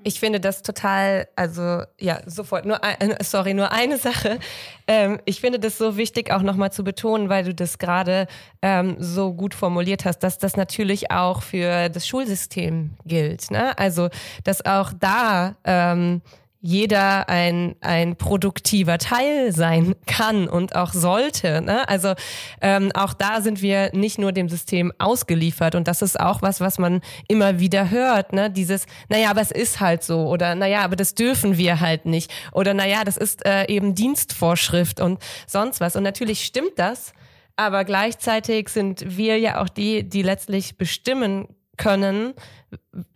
Ich finde das total, also ja, sofort, nur ein, äh, sorry, nur eine Sache. Ähm, ich finde das so wichtig auch nochmal zu betonen, weil du das gerade ähm, so gut formuliert hast, dass das natürlich auch für das Schulsystem gilt. Ne? Also, dass auch da ähm, jeder ein, ein produktiver Teil sein kann und auch sollte. Ne? Also ähm, auch da sind wir nicht nur dem System ausgeliefert und das ist auch was, was man immer wieder hört. Ne? Dieses, naja, aber es ist halt so oder naja, aber das dürfen wir halt nicht oder naja, das ist äh, eben Dienstvorschrift und sonst was. Und natürlich stimmt das, aber gleichzeitig sind wir ja auch die, die letztlich bestimmen können,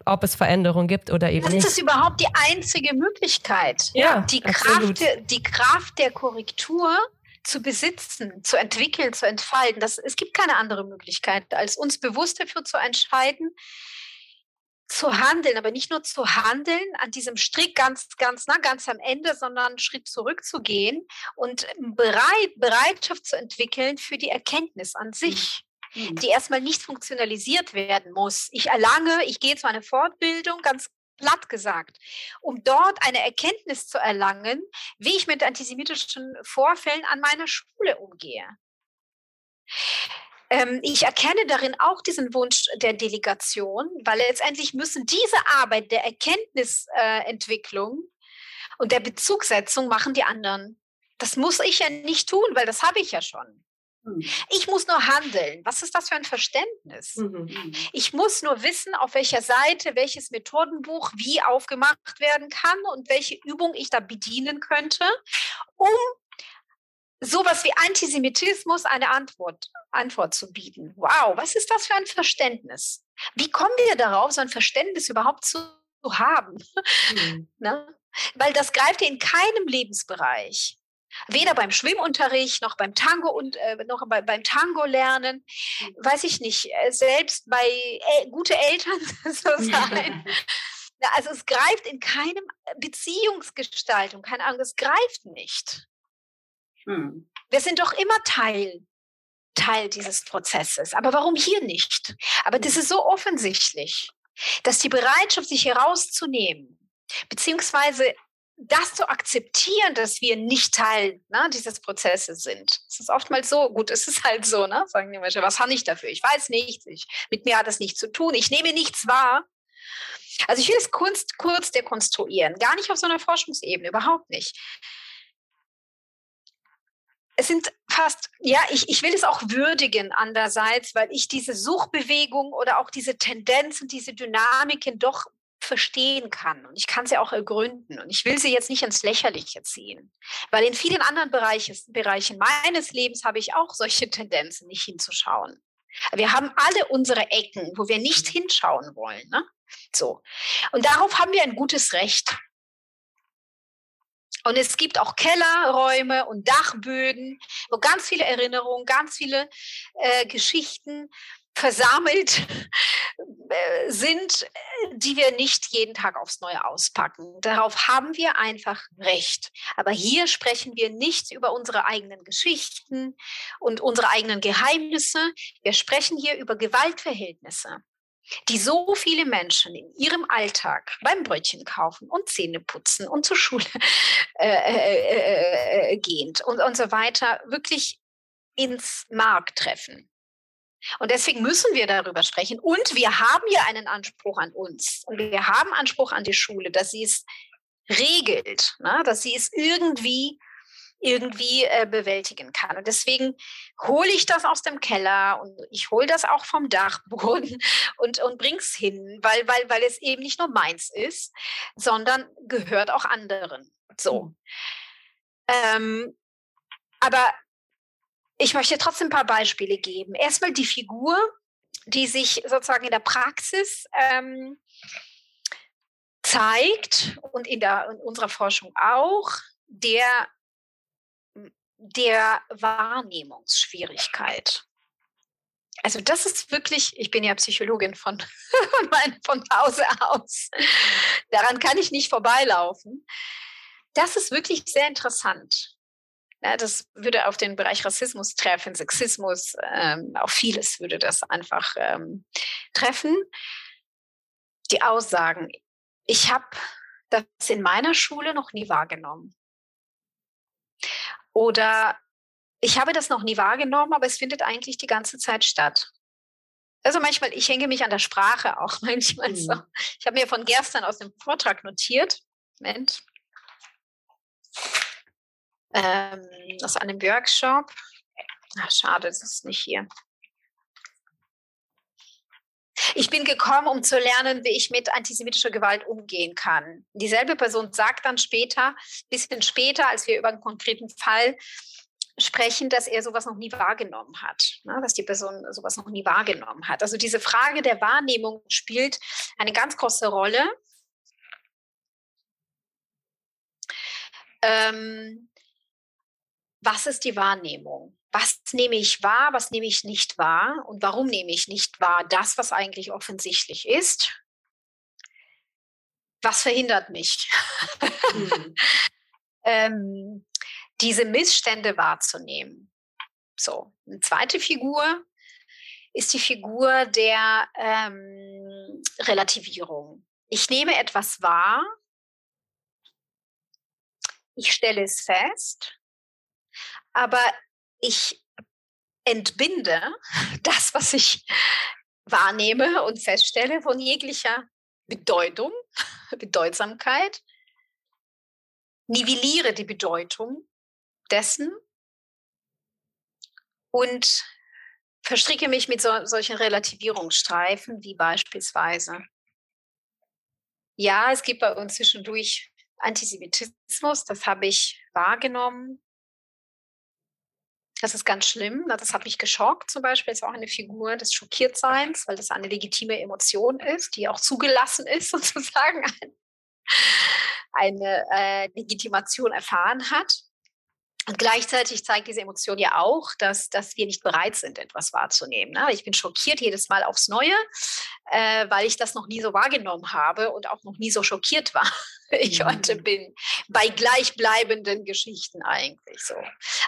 ob es Veränderungen gibt oder eben nicht. Das ist überhaupt die einzige Möglichkeit, ja, die, Kraft, die Kraft der Korrektur zu besitzen, zu entwickeln, zu entfalten. Das, es gibt keine andere Möglichkeit, als uns bewusst dafür zu entscheiden, zu handeln, aber nicht nur zu handeln an diesem Strick ganz, ganz, na, ganz am Ende, sondern einen Schritt zurückzugehen und bereit, Bereitschaft zu entwickeln für die Erkenntnis an sich. Mhm. die erstmal nicht funktionalisiert werden muss. Ich erlange, ich gehe zu einer Fortbildung, ganz platt gesagt, um dort eine Erkenntnis zu erlangen, wie ich mit antisemitischen Vorfällen an meiner Schule umgehe. Ähm, ich erkenne darin auch diesen Wunsch der Delegation, weil letztendlich müssen diese Arbeit der Erkenntnisentwicklung äh, und der Bezugssetzung machen die anderen. Das muss ich ja nicht tun, weil das habe ich ja schon. Mhm. Ich muss nur handeln. Was ist das für ein Verständnis? Mhm, mhm. Ich muss nur wissen, auf welcher Seite welches Methodenbuch wie aufgemacht werden kann und welche Übung ich da bedienen könnte, um sowas wie Antisemitismus eine Antwort, Antwort zu bieten. Wow, was ist das für ein Verständnis? Wie kommen wir darauf, so ein Verständnis überhaupt zu, zu haben? Mhm. ne? Weil das greift in keinem Lebensbereich. Weder beim Schwimmunterricht noch beim Tango und äh, noch bei, beim Tango lernen, mhm. weiß ich nicht, äh, selbst bei äh, gute Eltern so sein. also es greift in keinem äh, Beziehungsgestaltung, keine Ahnung, es greift nicht. Hm. Wir sind doch immer Teil, Teil dieses Prozesses. Aber warum hier nicht? Aber das ist so offensichtlich, dass die Bereitschaft, sich herauszunehmen, beziehungsweise das zu akzeptieren, dass wir nicht Teil ne, dieses Prozesses sind. Es ist oftmals so, gut, es ist halt so, ne? sagen die Menschen, was habe ich dafür? Ich weiß nichts, ich, mit mir hat das nichts zu tun, ich nehme nichts wahr. Also ich will es kurz, kurz dekonstruieren, gar nicht auf so einer Forschungsebene, überhaupt nicht es sind fast, ja, ich, ich will es auch würdigen andererseits, weil ich diese Suchbewegung oder auch diese Tendenzen, diese Dynamiken doch verstehen kann. Und ich kann sie auch ergründen. Und ich will sie jetzt nicht ins Lächerliche ziehen. Weil in vielen anderen Bereichen, Bereichen meines Lebens habe ich auch solche Tendenzen, nicht hinzuschauen. Wir haben alle unsere Ecken, wo wir nicht hinschauen wollen. Ne? So. Und darauf haben wir ein gutes Recht. Und es gibt auch Kellerräume und Dachböden, wo ganz viele Erinnerungen, ganz viele äh, Geschichten versammelt äh, sind, die wir nicht jeden Tag aufs Neue auspacken. Darauf haben wir einfach recht. Aber hier sprechen wir nicht über unsere eigenen Geschichten und unsere eigenen Geheimnisse. Wir sprechen hier über Gewaltverhältnisse die so viele Menschen in ihrem Alltag beim Brötchen kaufen und Zähne putzen und zur Schule äh, äh, äh, äh, gehend und, und so weiter wirklich ins Mark treffen. Und deswegen müssen wir darüber sprechen. Und wir haben ja einen Anspruch an uns. Und wir haben Anspruch an die Schule, dass sie es regelt, ne? dass sie es irgendwie irgendwie äh, bewältigen kann. Und deswegen hole ich das aus dem Keller und ich hole das auch vom Dachboden und, und bringe es hin, weil, weil, weil es eben nicht nur meins ist, sondern gehört auch anderen. So. Mhm. Ähm, aber ich möchte trotzdem ein paar Beispiele geben. Erstmal die Figur, die sich sozusagen in der Praxis ähm, zeigt und in, der, in unserer Forschung auch, der der Wahrnehmungsschwierigkeit. Also das ist wirklich, ich bin ja Psychologin von, von Hause aus. Daran kann ich nicht vorbeilaufen. Das ist wirklich sehr interessant. Ja, das würde auf den Bereich Rassismus treffen, Sexismus, ähm, auf vieles würde das einfach ähm, treffen. Die Aussagen. Ich habe das in meiner Schule noch nie wahrgenommen. Oder ich habe das noch nie wahrgenommen, aber es findet eigentlich die ganze Zeit statt. Also manchmal, ich hänge mich an der Sprache auch manchmal mhm. so. Ich habe mir von gestern aus dem Vortrag notiert, Moment, ähm, aus einem Workshop. Ach, schade, das ist nicht hier. Ich bin gekommen, um zu lernen, wie ich mit antisemitischer Gewalt umgehen kann. Dieselbe Person sagt dann später, ein bisschen später, als wir über einen konkreten Fall sprechen, dass er sowas noch nie wahrgenommen hat, ne? dass die Person sowas noch nie wahrgenommen hat. Also diese Frage der Wahrnehmung spielt eine ganz große Rolle. Ähm, was ist die Wahrnehmung? was nehme ich wahr, was nehme ich nicht wahr und warum nehme ich nicht wahr das, was eigentlich offensichtlich ist. Was verhindert mich, mhm. ähm, diese Missstände wahrzunehmen? So, eine zweite Figur ist die Figur der ähm, Relativierung. Ich nehme etwas wahr, ich stelle es fest, aber ich entbinde das, was ich wahrnehme und feststelle von jeglicher Bedeutung, Bedeutsamkeit, nivelliere die Bedeutung dessen und verstricke mich mit so, solchen Relativierungsstreifen wie beispielsweise, ja, es gibt bei uns zwischendurch Antisemitismus, das habe ich wahrgenommen, Das ist ganz schlimm. Das hat mich geschockt zum Beispiel. Ist auch eine Figur des Schockiertseins, weil das eine legitime Emotion ist, die auch zugelassen ist, sozusagen eine äh, Legitimation erfahren hat. Und gleichzeitig zeigt diese Emotion ja auch, dass, dass wir nicht bereit sind, etwas wahrzunehmen. Ne? Ich bin schockiert jedes Mal aufs Neue, äh, weil ich das noch nie so wahrgenommen habe und auch noch nie so schockiert war, ich mhm. heute bin. Bei gleichbleibenden Geschichten eigentlich so.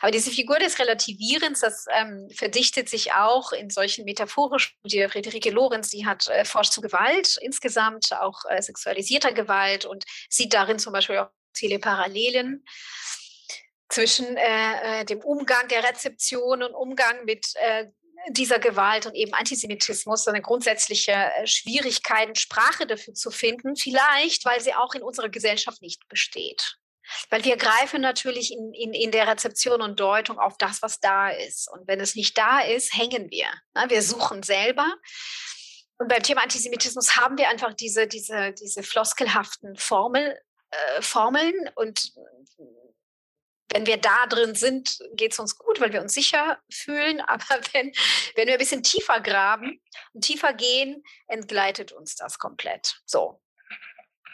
Aber diese Figur des Relativierens, das ähm, verdichtet sich auch in solchen metaphorischen, die Friederike Lorenz, die hat äh, forscht zu Gewalt insgesamt, auch äh, sexualisierter Gewalt und sieht darin zum Beispiel auch viele Parallelen zwischen äh, äh, dem Umgang der Rezeption und Umgang mit äh, dieser Gewalt und eben Antisemitismus, eine grundsätzliche äh, Schwierigkeit, Sprache dafür zu finden, vielleicht, weil sie auch in unserer Gesellschaft nicht besteht. Weil wir greifen natürlich in, in, in der Rezeption und Deutung auf das, was da ist. Und wenn es nicht da ist, hängen wir. Ne? Wir suchen selber. Und beim Thema Antisemitismus haben wir einfach diese, diese, diese floskelhaften Formel, äh, Formeln und wenn wir da drin sind, geht es uns gut, weil wir uns sicher fühlen. Aber wenn, wenn wir ein bisschen tiefer graben und tiefer gehen, entgleitet uns das komplett. So.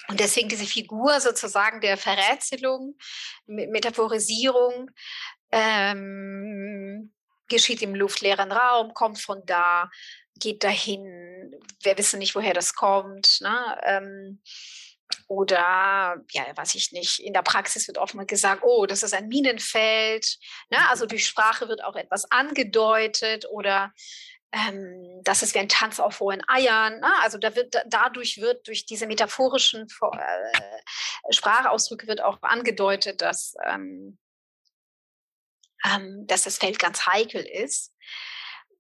Und deswegen diese Figur sozusagen der Verrätselung, Metaphorisierung, ähm, geschieht im luftleeren Raum, kommt von da, geht dahin. Wir wissen nicht, woher das kommt. Ne? Ähm, oder, ja, weiß ich nicht, in der Praxis wird oft mal gesagt, oh, das ist ein Minenfeld. Ne? Also durch Sprache wird auch etwas angedeutet oder ähm, das ist wie ein Tanz auf hohen Eiern. Ne? Also da wird, dadurch wird durch diese metaphorischen äh, Sprachausdrücke wird auch angedeutet, dass, ähm, ähm, dass das Feld ganz heikel ist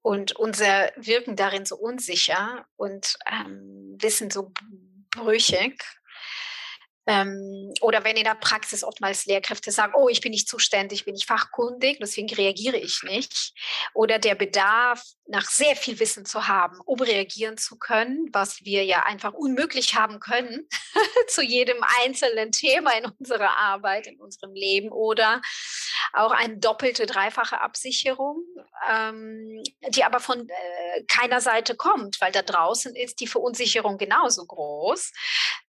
und unser Wirken darin so unsicher und ähm, Wissen so brüchig. Ähm, oder wenn in der Praxis oftmals Lehrkräfte sagen, oh, ich bin nicht zuständig, bin ich fachkundig, deswegen reagiere ich nicht. Oder der Bedarf, nach sehr viel Wissen zu haben, um reagieren zu können, was wir ja einfach unmöglich haben können zu jedem einzelnen Thema in unserer Arbeit, in unserem Leben. Oder auch eine doppelte, dreifache Absicherung, ähm, die aber von äh, keiner Seite kommt, weil da draußen ist die Verunsicherung genauso groß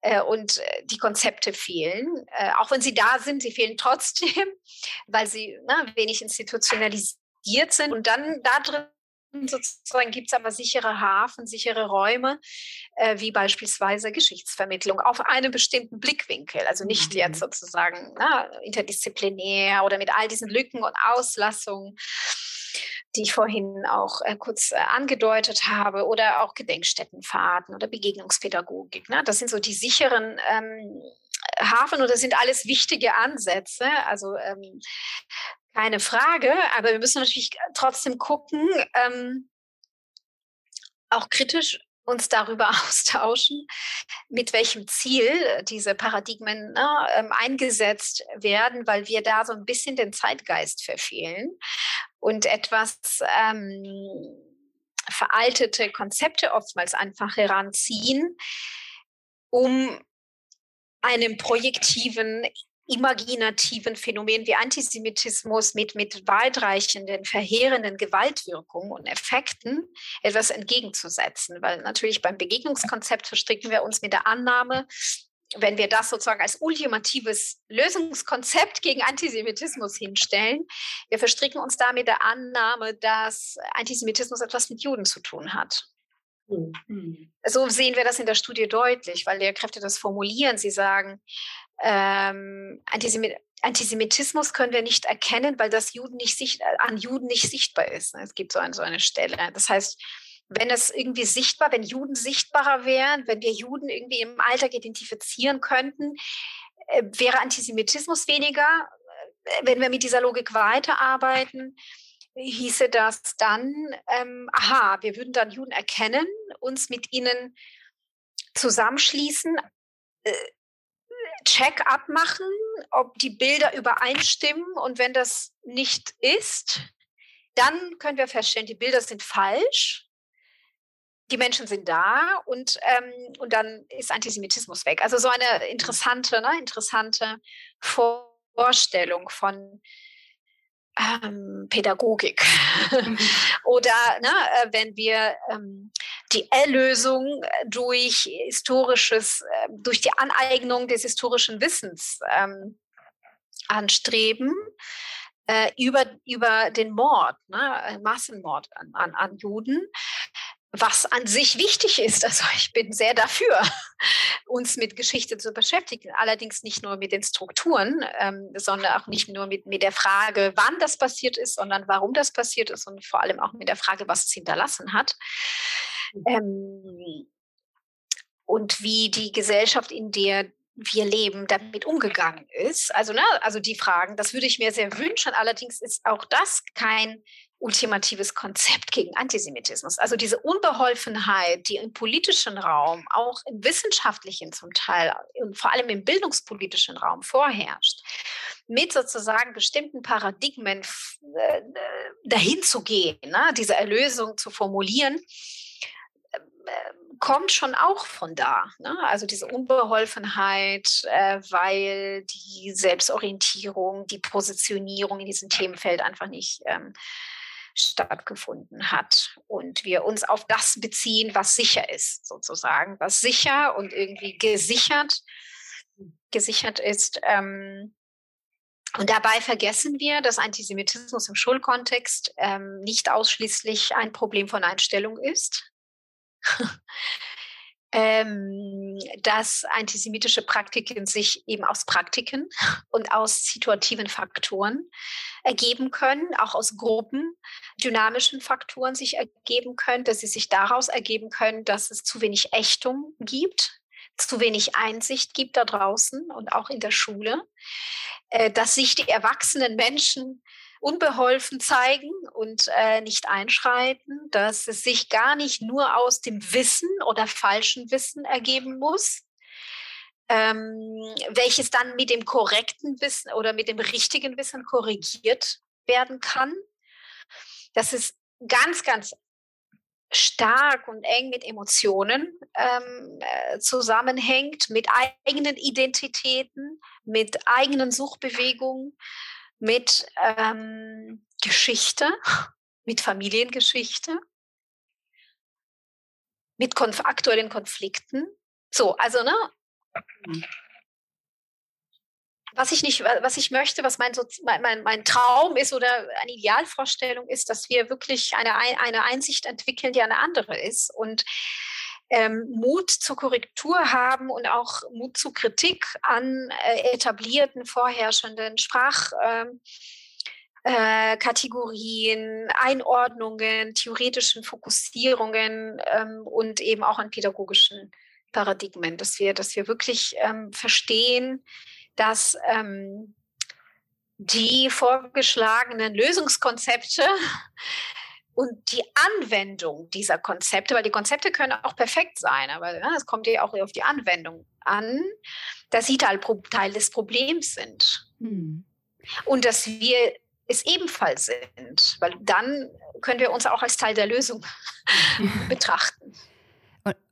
äh, und äh, die Konzepte fehlen. Äh, auch wenn sie da sind, sie fehlen trotzdem, weil sie na, ne, wenig institutionalisiert sind. Und dann da drin sozusagen gibt es aber sichere Hafen, sichere Räume, äh, wie beispielsweise Geschichtsvermittlung auf einem bestimmten Blickwinkel. Also nicht mhm. jetzt sozusagen na, interdisziplinär oder mit all diesen Lücken und Auslassungen die ich vorhin auch äh, kurz äh, angedeutet habe, oder auch Gedenkstättenfahrten oder Begegnungspädagogik. Ne? Das sind so die sicheren ähm, Hafen und das sind alles wichtige Ansätze. Also ähm, keine Frage, aber wir müssen natürlich trotzdem gucken, ähm, auch kritisch uns darüber austauschen, mit welchem Ziel diese Paradigmen ne, ähm, eingesetzt werden, weil wir da so ein bisschen den Zeitgeist verfehlen und etwas ähm, veraltete Konzepte oftmals einfach heranziehen, um einem projektiven imaginativen Phänomen wie Antisemitismus mit, mit weitreichenden, verheerenden Gewaltwirkungen und Effekten etwas entgegenzusetzen. Weil natürlich beim Begegnungskonzept verstricken wir uns mit der Annahme, wenn wir das sozusagen als ultimatives Lösungskonzept gegen Antisemitismus hinstellen, wir verstricken uns da mit der Annahme, dass Antisemitismus etwas mit Juden zu tun hat. Mhm. So sehen wir das in der Studie deutlich, weil Lehrkräfte das formulieren. Sie sagen, ähm, Antisemit Antisemitismus können wir nicht erkennen, weil das Juden nicht sicht an Juden nicht sichtbar ist. Es gibt so eine, so eine Stelle. Das heißt, wenn es irgendwie sichtbar, wenn Juden sichtbarer wären, wenn wir Juden irgendwie im Alltag identifizieren könnten, äh, wäre Antisemitismus weniger. Äh, wenn wir mit dieser Logik weiterarbeiten, hieße das dann, ähm, aha, wir würden dann Juden erkennen, uns mit ihnen zusammenschließen, äh, Check-up machen, ob die Bilder übereinstimmen und wenn das nicht ist, dann können wir feststellen, die Bilder sind falsch. Die Menschen sind da und, ähm, und dann ist Antisemitismus weg. Also so eine interessante, ne, interessante Vorstellung von ähm, Pädagogik. Mhm. Oder ne, äh, wenn wir ähm, die Erlösung durch historisches, äh, durch die Aneignung des historischen Wissens ähm, anstreben, äh, über, über den Mord, ne, Massenmord an, an, an Juden, was an sich wichtig ist. Also ich bin sehr dafür, uns mit Geschichte zu beschäftigen. Allerdings nicht nur mit den Strukturen, ähm, sondern auch nicht nur mit, mit der Frage, wann das passiert ist, sondern warum das passiert ist und vor allem auch mit der Frage, was es hinterlassen hat. Ähm, und wie die Gesellschaft, in der wir leben, damit umgegangen ist. Also, ne, also die Fragen, das würde ich mir sehr wünschen. Allerdings ist auch das kein ultimatives Konzept gegen Antisemitismus. Also diese Unbeholfenheit, die im politischen Raum, auch im wissenschaftlichen zum Teil und vor allem im bildungspolitischen Raum vorherrscht, mit sozusagen bestimmten Paradigmen äh, dahin zu gehen, ne, diese Erlösung zu formulieren, äh, kommt schon auch von da. Ne? Also diese Unbeholfenheit, äh, weil die Selbstorientierung, die Positionierung in diesem Themenfeld einfach nicht ähm, stattgefunden hat und wir uns auf das beziehen, was sicher ist, sozusagen, was sicher und irgendwie gesichert, gesichert ist. Ähm, und dabei vergessen wir, dass Antisemitismus im Schulkontext ähm, nicht ausschließlich ein Problem von Einstellung ist, ähm, dass antisemitische Praktiken sich eben aus Praktiken und aus situativen Faktoren ergeben können, auch aus Gruppen, dynamischen Faktoren sich ergeben können, dass sie sich daraus ergeben können, dass es zu wenig Ächtung gibt, zu wenig Einsicht gibt da draußen und auch in der Schule, äh, dass sich die erwachsenen Menschen unbeholfen zeigen und äh, nicht einschreiten, dass es sich gar nicht nur aus dem Wissen oder falschen Wissen ergeben muss, ähm, welches dann mit dem korrekten Wissen oder mit dem richtigen Wissen korrigiert werden kann. Das ist ganz, ganz stark und eng mit Emotionen ähm, äh, zusammenhängt, mit eigenen Identitäten, mit eigenen Suchbewegungen mit ähm, Geschichte, mit Familiengeschichte, mit konf aktuellen Konflikten. So, also, ne? Mhm. Was ich nicht, was ich möchte, was mein, mein, mein Traum ist oder eine Idealvorstellung ist, dass wir wirklich eine, eine Einsicht entwickeln, die eine andere ist. Und ähm, Mut zur Korrektur haben und auch Mut zur Kritik an äh, etablierten, vorherrschenden Sprachkategorien, ähm, äh, Einordnungen, theoretischen Fokussierungen ähm, und eben auch an pädagogischen Paradigmen, dass wir, dass wir wirklich ähm, verstehen, dass ähm, die vorgeschlagenen Lösungskonzepte und die Anwendung dieser Konzepte, weil die Konzepte können auch perfekt sein, aber ja, es kommt ja auch auf die Anwendung an, dass sie Teil, Teil des Problems sind. Hm. Und dass wir es ebenfalls sind, weil dann können wir uns auch als Teil der Lösung betrachten.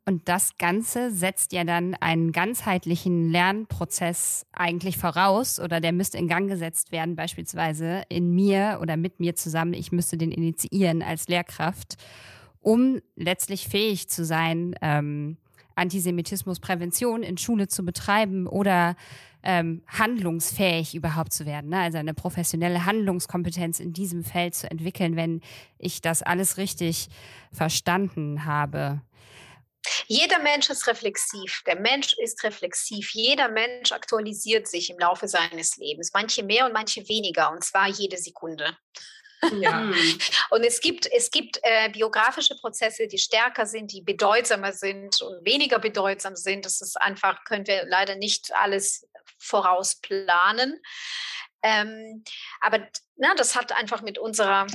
Und das Ganze setzt ja dann einen ganzheitlichen Lernprozess eigentlich voraus oder der müsste in Gang gesetzt werden, beispielsweise in mir oder mit mir zusammen. Ich müsste den initiieren als Lehrkraft, um letztlich fähig zu sein, ähm, Antisemitismusprävention in Schule zu betreiben oder ähm, handlungsfähig überhaupt zu werden. Ne? Also eine professionelle Handlungskompetenz in diesem Feld zu entwickeln, wenn ich das alles richtig verstanden habe. Jeder Mensch ist reflexiv. Der Mensch ist reflexiv. Jeder Mensch aktualisiert sich im Laufe seines Lebens. Manche mehr und manche weniger. Und zwar jede Sekunde. Ja. Und es gibt, es gibt äh, biografische Prozesse, die stärker sind, die bedeutsamer sind und weniger bedeutsam sind. Das ist einfach, können wir leider nicht alles vorausplanen. Ähm, aber na, das hat einfach mit unserer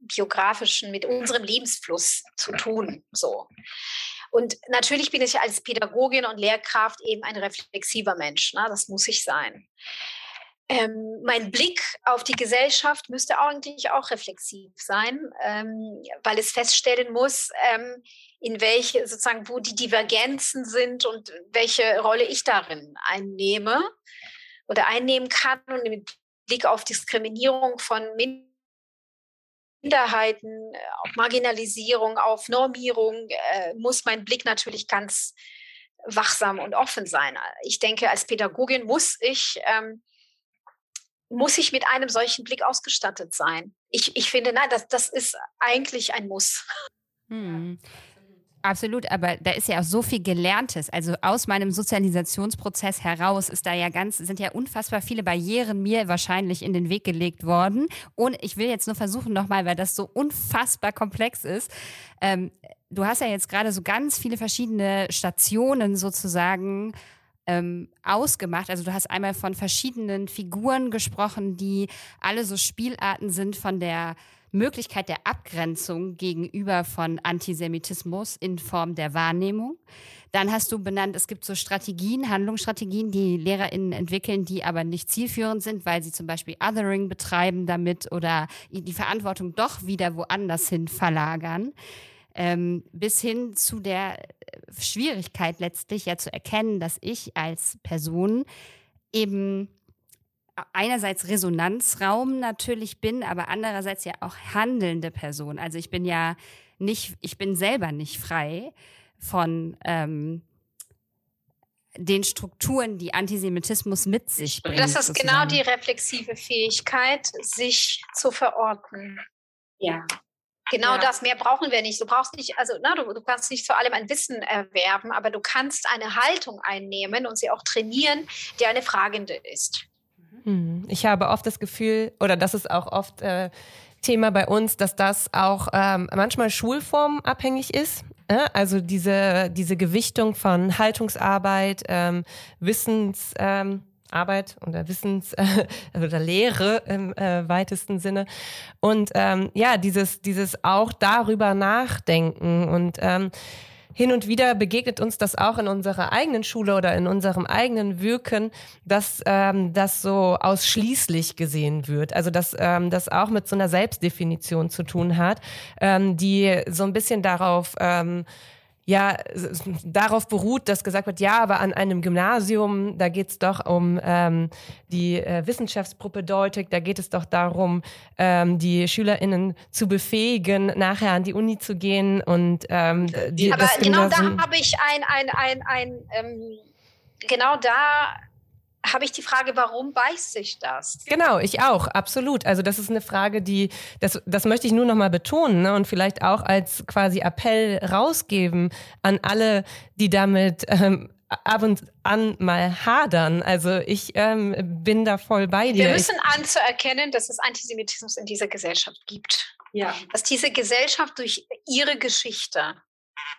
biografischen, mit unserem Lebensfluss zu tun. So. Und natürlich bin ich als Pädagogin und Lehrkraft eben ein reflexiver Mensch. Ne? Das muss ich sein. Ähm, mein Blick auf die Gesellschaft müsste eigentlich auch reflexiv sein, ähm, weil es feststellen muss, ähm, in welche sozusagen, wo die Divergenzen sind und welche Rolle ich darin einnehme oder einnehmen kann und mit Blick auf Diskriminierung von Minderheiten, auf Marginalisierung, auf Normierung, äh, muss mein Blick natürlich ganz wachsam und offen sein. Ich denke, als Pädagogin muss ich, ähm, muss ich mit einem solchen Blick ausgestattet sein. Ich, ich finde, nein, das, das ist eigentlich ein Muss. Hm. Absolut, aber da ist ja auch so viel Gelerntes. Also aus meinem Sozialisationsprozess heraus ist da ja ganz, sind ja unfassbar viele Barrieren mir wahrscheinlich in den Weg gelegt worden. Und ich will jetzt nur versuchen nochmal, weil das so unfassbar komplex ist. Ähm, du hast ja jetzt gerade so ganz viele verschiedene Stationen sozusagen ähm, ausgemacht. Also du hast einmal von verschiedenen Figuren gesprochen, die alle so Spielarten sind von der Möglichkeit der Abgrenzung gegenüber von Antisemitismus in Form der Wahrnehmung. Dann hast du benannt, es gibt so Strategien, Handlungsstrategien, die LehrerInnen entwickeln, die aber nicht zielführend sind, weil sie zum Beispiel Othering betreiben damit oder die Verantwortung doch wieder woanders hin verlagern. Ähm, bis hin zu der Schwierigkeit letztlich ja zu erkennen, dass ich als Person eben einerseits Resonanzraum natürlich bin, aber andererseits ja auch handelnde Person. Also ich bin ja nicht, ich bin selber nicht frei von ähm, den Strukturen, die Antisemitismus mit sich bringt. Das ist genau sozusagen. genau die reflexive Fähigkeit, sich zu verorten. Ja. Genau ja. das, mehr brauchen wir nicht. Du brauchst nicht, also na, du, du kannst nicht zu allem ein Wissen erwerben, aber du kannst eine Haltung einnehmen und sie auch trainieren, die eine fragende ist. Hm. Ich habe oft das Gefühl, oder das ist auch oft äh, Thema bei uns, dass das auch ähm, manchmal schulformabhängig ist. Äh? Also diese, diese Gewichtung von Haltungsarbeit, ähm, Wissens. Ähm, oder Wissens äh, oder Lehre im äh, weitesten Sinne und ähm, ja dieses dieses auch darüber nachdenken und ähm, hin und wieder begegnet uns das auch in unserer eigenen Schule oder in unserem eigenen Wirken, dass ähm, das so ausschließlich gesehen wird. Also dass ähm, das auch mit so einer Selbstdefinition zu tun hat, ähm, die so ein bisschen darauf ähm, ja darauf beruht, dass gesagt wird, ja, aber an einem Gymnasium, da geht es doch um ähm, die äh, Wissenschaftspropädeutik, da geht es doch darum, ähm, die SchülerInnen zu befähigen, nachher an die Uni zu gehen und ähm, die, aber genau da habe ich ein, ein, ein, ein ähm, genau da habe ich die Frage, warum beißt sich das? Genau, ich auch, absolut. Also das ist eine Frage, die, das, das möchte ich nur noch mal betonen ne? und vielleicht auch als quasi Appell rausgeben an alle, die damit ähm, ab und an mal hadern. Also ich ähm, bin da voll bei dir. Wir müssen anzuerkennen, dass es Antisemitismus in dieser Gesellschaft gibt. Ja. Dass diese Gesellschaft durch ihre Geschichte,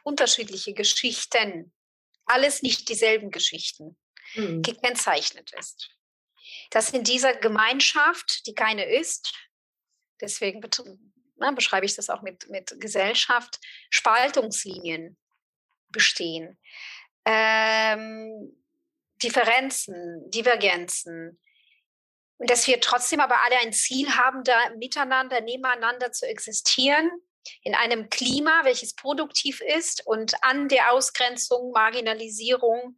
unterschiedliche Geschichten, alles nicht dieselben Geschichten, mhm. gekennzeichnet ist. Dass in dieser Gemeinschaft, die keine ist, deswegen na, ne, beschreibe ich das auch mit, mit Gesellschaft, Spaltungslinien bestehen. Ähm, Differenzen, Divergenzen. Und dass wir trotzdem aber alle ein Ziel haben, da miteinander, nebeneinander zu existieren, in einem Klima, welches produktiv ist und an der Ausgrenzung, Marginalisierung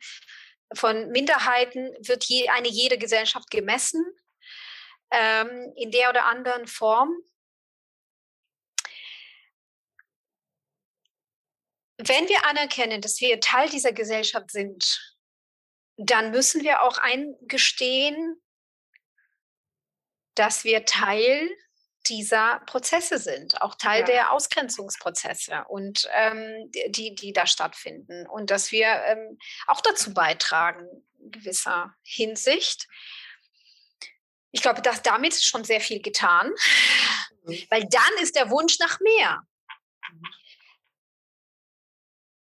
von Minderheiten wird je, eine jede Gesellschaft gemessen, ähm, in der oder anderen Form. Wenn wir anerkennen, dass wir Teil dieser Gesellschaft sind, dann müssen wir auch eingestehen, dass wir Teil dieser Prozesse sind, auch Teil ja. der Ausgrenzungsprozesse und ähm, die, die da stattfinden. Und dass wir ähm, auch dazu beitragen, in gewisser Hinsicht. Ich glaube, dass damit ist schon sehr viel getan, mhm. weil dann ist der Wunsch nach mehr. Mhm.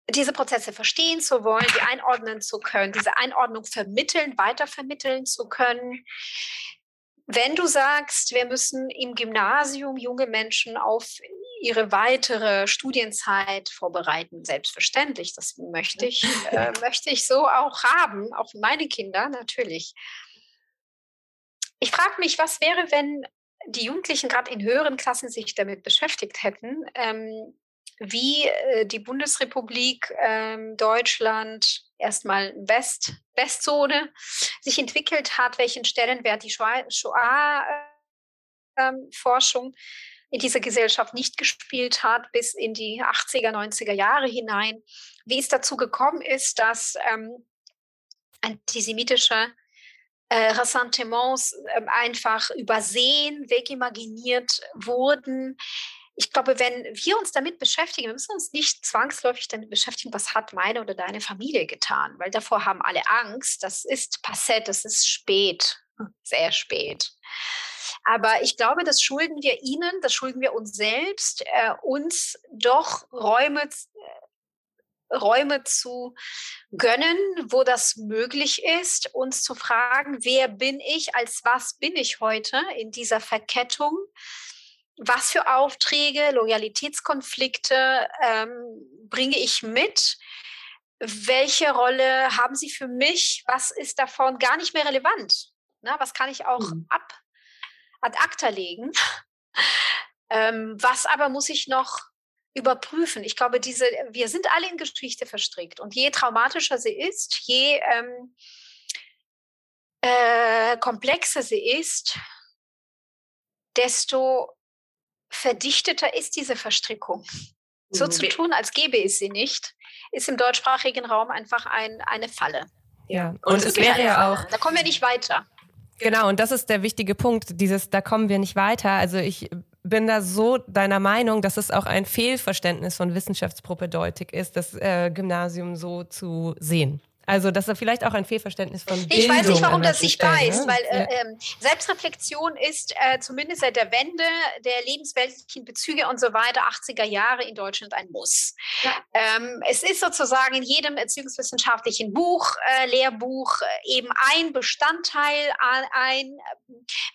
Diese Prozesse verstehen zu wollen, die einordnen zu können, diese Einordnung vermitteln, weitervermitteln zu können, wenn du sagst, wir müssen im Gymnasium junge Menschen auf ihre weitere Studienzeit vorbereiten, selbstverständlich, das möchte ich, äh, möchte ich so auch haben, auch meine Kinder natürlich. Ich frage mich, was wäre, wenn die Jugendlichen gerade in höheren Klassen sich damit beschäftigt hätten, ähm, wie äh, die Bundesrepublik ähm, Deutschland erstmal West, Westzone sich entwickelt hat, welchen Stellenwert die Shoah-Forschung ähm, in dieser Gesellschaft nicht gespielt hat, bis in die 80er, 90er Jahre hinein. Wie es dazu gekommen ist, dass ähm, antisemitische äh, Ressentiments äh, einfach übersehen, wegimaginiert wurden. Ich glaube, wenn wir uns damit beschäftigen, wir müssen uns nicht zwangsläufig damit beschäftigen, was hat meine oder deine Familie getan, weil davor haben alle Angst. Das ist passé, das ist spät, sehr spät. Aber ich glaube, das schulden wir ihnen, das schulden wir uns selbst, äh, uns doch Räume Räume zu gönnen, wo das möglich ist, uns zu fragen, wer bin ich, als was bin ich heute in dieser Verkettung? Was für Aufträge, Loyalitätskonflikte ähm, bringe ich mit? Welche Rolle haben sie für mich? Was ist davon gar nicht mehr relevant? Na, was kann ich auch mhm. ab ad acta legen? ähm, was aber muss ich noch überprüfen. Ich glaube, diese, wir sind alle in Geschichte verstrickt und je traumatischer sie ist, je ähm, äh, komplexer sie ist, desto verdichteter ist diese Verstrickung. So mhm. zu tun, als gäbe es sie nicht, ist im deutschsprachigen Raum einfach ein, eine Falle. Ja, und, und es wäre ja auch. Da kommen wir nicht weiter. Genau, und das ist der wichtige Punkt, dieses, da kommen wir nicht weiter. Also ich bin da so deiner Meinung, dass es auch ein Fehlverständnis von Wissenschaftspropädeutik ist, das äh, Gymnasium so zu sehen. Also das ist vielleicht auch ein Fehlverständnis von Bildung. Ich weiß nicht, warum das nicht weiß, ne? weil äh, äh, Selbstreflexion ist äh, zumindest seit der Wende der lebensweltlichen Bezüge und so weiter 80er Jahre in Deutschland ein Muss. Ja. Ähm, es ist sozusagen in jedem erziehungswissenschaftlichen Buch, äh, Lehrbuch äh, eben ein Bestandteil, ein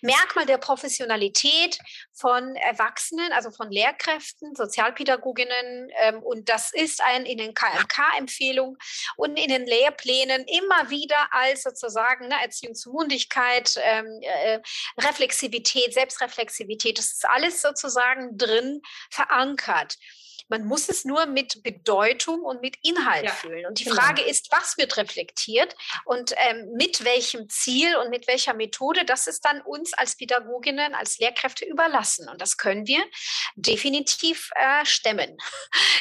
Merkmal der Professionalität von Erwachsenen, also von Lehrkräften, Sozialpädagoginnen ähm, und das ist ein in den KMK-Empfehlungen und in den Lehrplänen Lehrplänen immer wieder als sozusagen ne, Erziehung zu Mundigkeit, ähm, äh, Reflexivität, Selbstreflexivität, das ist alles sozusagen drin verankert. Man muss es nur mit Bedeutung und mit Inhalt ja, füllen. Und die genau. Frage ist, was wird reflektiert und ähm, mit welchem Ziel und mit welcher Methode, das ist dann uns als Pädagoginnen, als Lehrkräfte überlassen. Und das können wir definitiv äh, stemmen.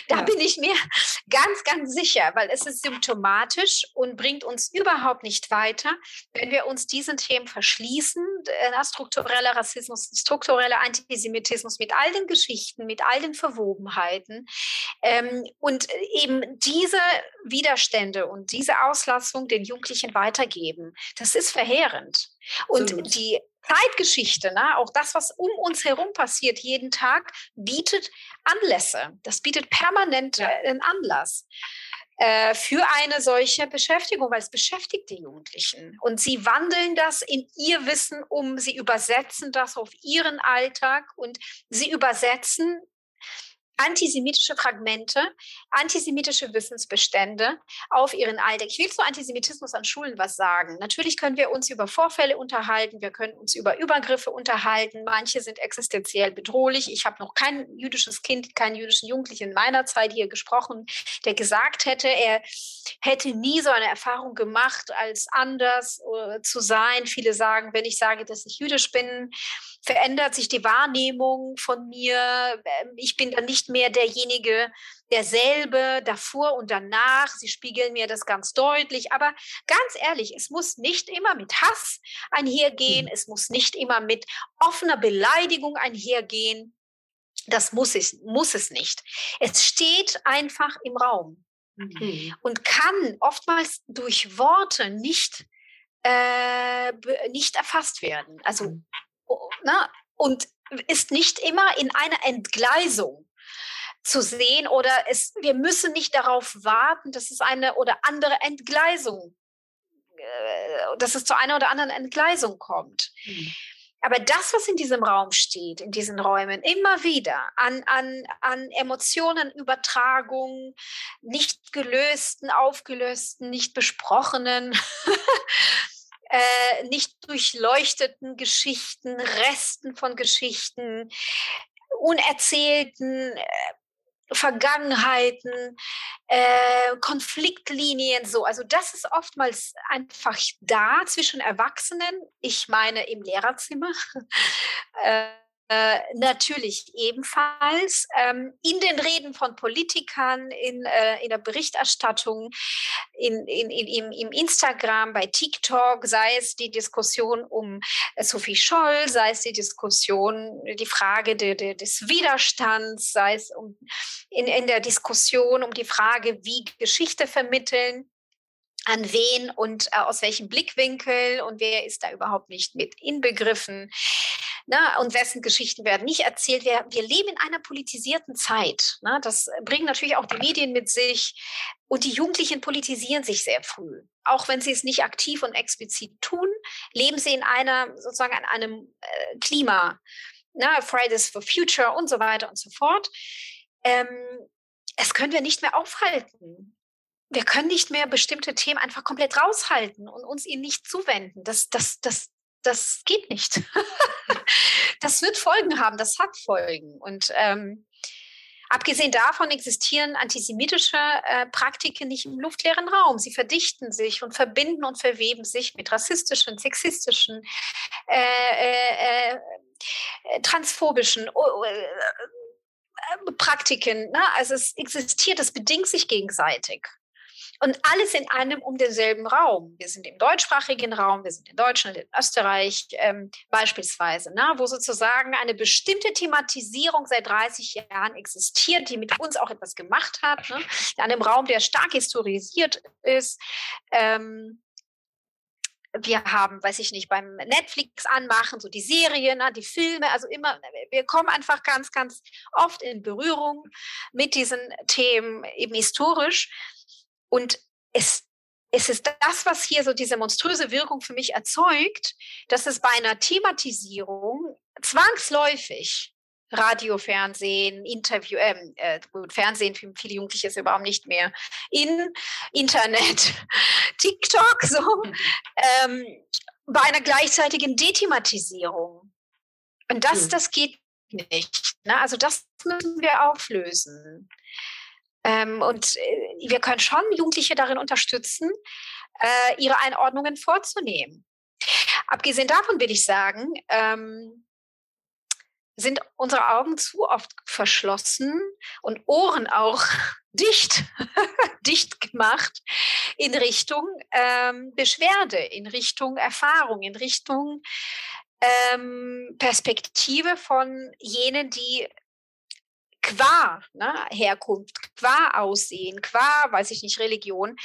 Da ja. bin ich mir ganz, ganz sicher, weil es ist symptomatisch und bringt uns überhaupt nicht weiter, wenn wir uns diesen Themen verschließen. Äh, struktureller Rassismus, struktureller Antisemitismus mit all den Geschichten, mit all den Verwobenheiten werden. Ähm, und eben diese Widerstände und diese Auslassung den Jugendlichen weitergeben, das ist verheerend. Und Absolut. die Zeitgeschichte, ne, auch das, was um uns herum passiert jeden Tag, bietet Anlässe. Das bietet permanent ja. einen Anlass äh, für eine solche Beschäftigung, weil es beschäftigt die Jugendlichen. Und sie wandeln das in ihr Wissen um, sie übersetzen das auf ihren Alltag und sie übersetzen antisemitische Fragmente, antisemitische Wissensbestände auf ihren Alltag. Ich will zu Antisemitismus an Schulen was sagen. Natürlich können wir uns über Vorfälle unterhalten, wir können uns über Übergriffe unterhalten. Manche sind existenziell bedrohlich. Ich habe noch kein jüdisches Kind, keinen jüdischen Jugendlichen in meiner Zeit hier gesprochen, der gesagt hätte, er hätte nie so eine Erfahrung gemacht, als anders äh, zu sein. Viele sagen, wenn ich sage, dass ich jüdisch bin, verändert sich die Wahrnehmung von mir. Ähm, ich bin dann nicht mehr derjenige, derselbe davor und danach. Sie spiegeln mir das ganz deutlich. Aber ganz ehrlich, es muss nicht immer mit Hass einhergehen. Mhm. Es muss nicht immer mit offener Beleidigung einhergehen. Das muss es, muss es nicht. Es steht einfach im Raum mhm. und kann oftmals durch Worte nicht, äh, nicht erfasst werden. Also mhm ne, und ist nicht immer in einer Entgleisung zu sehen oder es, wir müssen nicht darauf warten, dass es eine oder andere Entgleisung, äh, dass es zu einer oder anderen Entgleisung kommt. Mhm. Aber das, was in diesem Raum steht, in diesen Räumen, immer wieder an, an, an Emotionen, Übertragung, nicht gelösten, aufgelösten, nicht besprochenen, äh, nicht durchleuchteten Geschichten, Resten von Geschichten, unerzählten, äh, Vergangenheiten, äh, Konfliktlinien, so. Also das ist oftmals einfach da zwischen Erwachsenen, ich meine im Lehrerzimmer, äh, natürlich ebenfalls ähm, in den Reden von Politikern, in, äh, in der Berichterstattung, in, in, in, im, im Instagram, bei TikTok, sei es die Diskussion um äh, Sophie Scholl, sei es die Diskussion, die Frage de, de, des Widerstands, sei es um, in, in der Diskussion um die Frage, wie Geschichte vermitteln an wen und äh, aus welchem Blickwinkel und wer ist da überhaupt nicht mit inbegriffen. Na, und wessen Geschichten werden nicht erzählt. Wir, wir leben in einer politisierten Zeit. Na, das bringen natürlich auch die Medien mit sich. Und die Jugendlichen politisieren sich sehr früh. Auch wenn sie es nicht aktiv und explizit tun, leben sie in einer, sozusagen an einem äh, Klima. Na, Fridays for Future und so weiter und so fort. Ähm, es können wir nicht mehr aufhalten. Wir können nicht mehr bestimmte Themen einfach komplett raushalten und uns ihnen nicht zuwenden. Das, das, das, das geht nicht. das wird Folgen haben, das hat Folgen. Und ähm, abgesehen davon existieren antisemitische äh, Praktiken nicht im luftleeren Raum. Sie verdichten sich und verbinden und verweben sich mit rassistischen, sexistischen, äh, äh, äh transphobischen äh, Praktiken. Ne? Also es existiert, es bedingt sich gegenseitig. Und alles in einem um denselben Raum. Wir sind im deutschsprachigen Raum, wir sind in Deutschland, in Österreich ähm, beispielsweise, ne, wo sozusagen eine bestimmte Thematisierung seit 30 Jahren existiert, die mit uns auch etwas gemacht hat. Ne, in einem Raum, der stark historisiert ist. Ähm, wir haben, weiß ich nicht, beim Netflix anmachen, so die Serien, ne, die Filme, also immer, wir kommen einfach ganz, ganz oft in Berührung mit diesen Themen eben historisch. Und es, es ist das, was hier so diese monströse Wirkung für mich erzeugt, dass es bei einer Thematisierung zwangsläufig Radio, Fernsehen, Interview, ähm, äh, gut, Fernsehen für viele Jugendliche ist überhaupt nicht mehr in Internet, TikTok, so, mhm. ähm, bei einer gleichzeitigen Dethematisierung. Und das, mhm. das geht nicht. Ne? Also das müssen wir auflösen. Ähm, und äh, wir können schon Jugendliche darin unterstützen, äh, ihre Einordnungen vorzunehmen. Abgesehen davon will ich sagen, ähm, sind unsere Augen zu oft verschlossen und Ohren auch dicht, dicht gemacht in Richtung ähm, Beschwerde, in Richtung Erfahrung, in Richtung ähm, Perspektive von jenen, die qua ne, Herkunft, qua Aussehen, qua, weiß ich nicht, Religion,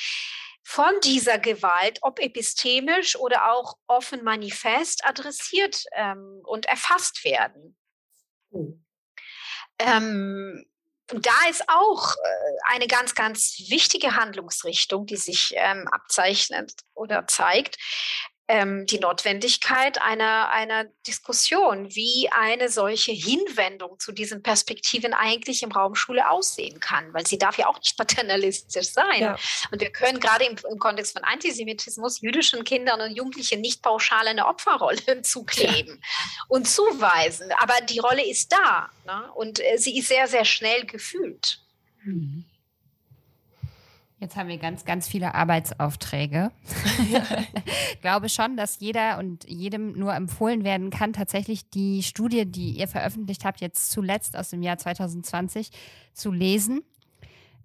von dieser Gewalt, ob epistemisch oder auch offen manifest, adressiert ähm, und erfasst werden. Mhm. Ähm, da ist auch äh, eine ganz, ganz wichtige Handlungsrichtung, die sich ähm, abzeichnet oder zeigt, ähm, die Notwendigkeit einer, einer Diskussion, wie eine solche Hinwendung zu diesen Perspektiven eigentlich im Raum Schule aussehen kann, weil sie darf ja auch nicht paternalistisch sein. Ja. Und wir können gerade im, im, Kontext von Antisemitismus jüdischen Kindern und Jugendlichen nicht pauschal eine Opferrolle zukleben ja. und zuweisen. Aber die Rolle ist da ne? und äh, sie ist sehr, sehr schnell gefühlt. Mhm. Jetzt haben wir ganz, ganz viele Arbeitsaufträge. ich glaube schon, dass jeder und jedem nur empfohlen werden kann, tatsächlich die Studie, die ihr veröffentlicht habt, jetzt zuletzt aus dem Jahr 2020 zu lesen.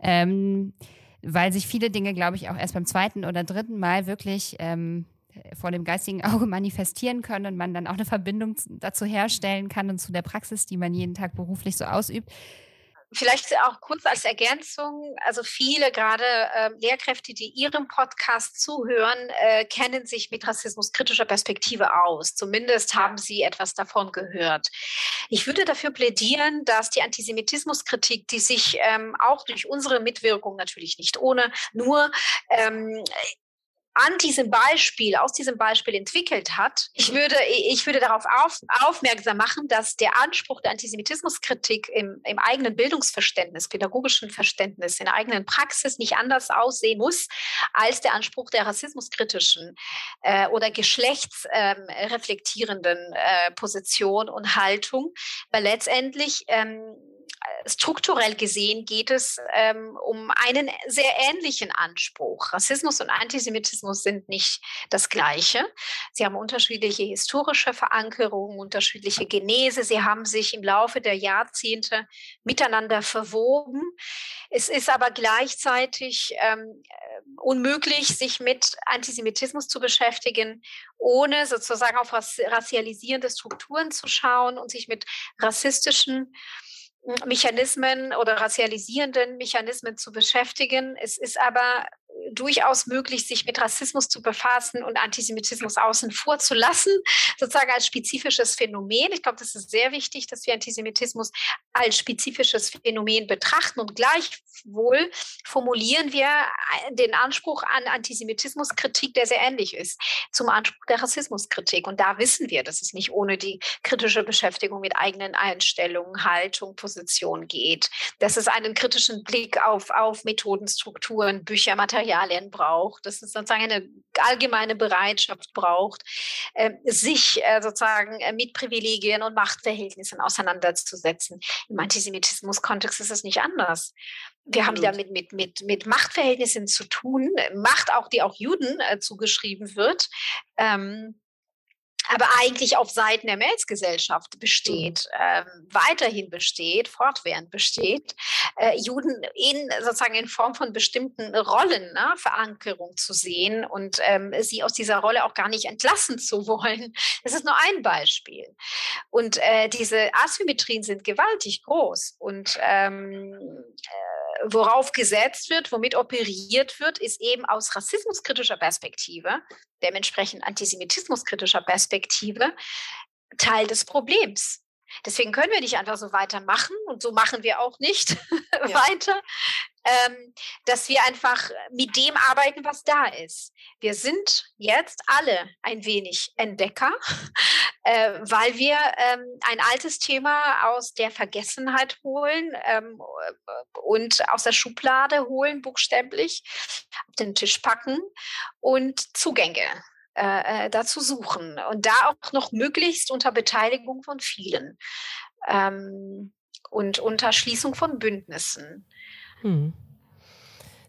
Ähm, weil sich viele Dinge, glaube ich, auch erst beim zweiten oder dritten Mal wirklich ähm, vor dem geistigen Auge manifestieren können und man dann auch eine Verbindung dazu herstellen kann und zu der Praxis, die man jeden Tag beruflich so ausübt. Vielleicht auch kurz als Ergänzung, also viele gerade äh, Lehrkräfte, die Ihrem Podcast zuhören, äh, kennen sich mit rassismuskritischer Perspektive aus. Zumindest haben sie etwas davon gehört. Ich würde dafür plädieren, dass die Antisemitismuskritik, die sich ähm, auch durch unsere Mitwirkung natürlich nicht ohne, nur ähm, an diesem Beispiel, aus diesem Beispiel entwickelt hat. Ich würde, ich würde darauf auf, aufmerksam machen, dass der Anspruch der Antisemitismuskritik im, im eigenen Bildungsverständnis, pädagogischen Verständnis, in der eigenen Praxis nicht anders aussehen muss als der Anspruch der rassismuskritischen äh, oder geschlechtsreflektierenden ähm, äh, Position und Haltung, weil letztendlich ähm, strukturell gesehen geht es ähm, um einen sehr ähnlichen Anspruch. Rassismus und Antisemitismus sind nicht das Gleiche. Sie haben unterschiedliche historische Verankerungen, unterschiedliche Genese. Sie haben sich im Laufe der Jahrzehnte miteinander verwoben. Es ist aber gleichzeitig ähm, unmöglich, sich mit Antisemitismus zu beschäftigen, ohne sozusagen auf rassialisierende Strukturen zu schauen und sich mit rassistischen Mechanismen oder racialisierenden Mechanismen zu beschäftigen. Es ist aber durchaus möglich, sich mit Rassismus zu befassen und Antisemitismus außen vor zu lassen, sozusagen als spezifisches Phänomen. Ich glaube, das ist sehr wichtig, dass wir Antisemitismus als spezifisches Phänomen betrachten und gleichwohl formulieren wir den Anspruch an Antisemitismuskritik, der sehr ähnlich ist zum Anspruch der Rassismuskritik. Und da wissen wir, dass es nicht ohne die kritische Beschäftigung mit eigenen Einstellungen, Haltung, Position geht, dass es einen kritischen Blick auf, auf Methoden, Strukturen, Bücher, Materialien Materialien braucht, dass es sozusagen eine allgemeine Bereitschaft braucht, ähm, sich äh, sozusagen äh, mit Privilegien und Machtverhältnissen auseinanderzusetzen. Im Antisemitismus-Kontext ist es nicht anders. Wir haben damit mit, mit, mit Machtverhältnissen zu tun, Macht auch, die auch Juden äh, zugeschrieben wird. Ähm, aber eigentlich auf Seiten der Mehrheitsgesellschaft besteht, äh, weiterhin besteht, fortwährend besteht, äh, Juden in sozusagen in Form von bestimmten Rollen, ne, Verankerung zu sehen und ähm, sie aus dieser Rolle auch gar nicht entlassen zu wollen. Das ist nur ein Beispiel. Und äh, diese Asymmetrien sind gewaltig groß und ähm, äh, worauf gesetzt wird, womit operiert wird, ist eben aus rassismuskritischer Perspektive, dementsprechend antisemitismuskritischer Perspektive, Teil des Problems. Deswegen können wir nicht einfach so weitermachen und so machen wir auch nicht ja. weiter, ähm, dass wir einfach mit dem arbeiten, was da ist. Wir sind jetzt alle ein wenig Entdecker, äh, weil wir ähm, ein altes Thema aus der Vergessenheit holen ähm, und aus der Schublade holen, buchstäblich, auf den Tisch packen und Zugänge äh, äh, dazu suchen und da auch noch möglichst unter Beteiligung von vielen ähm, und unter Schließung von Bündnissen. Hm.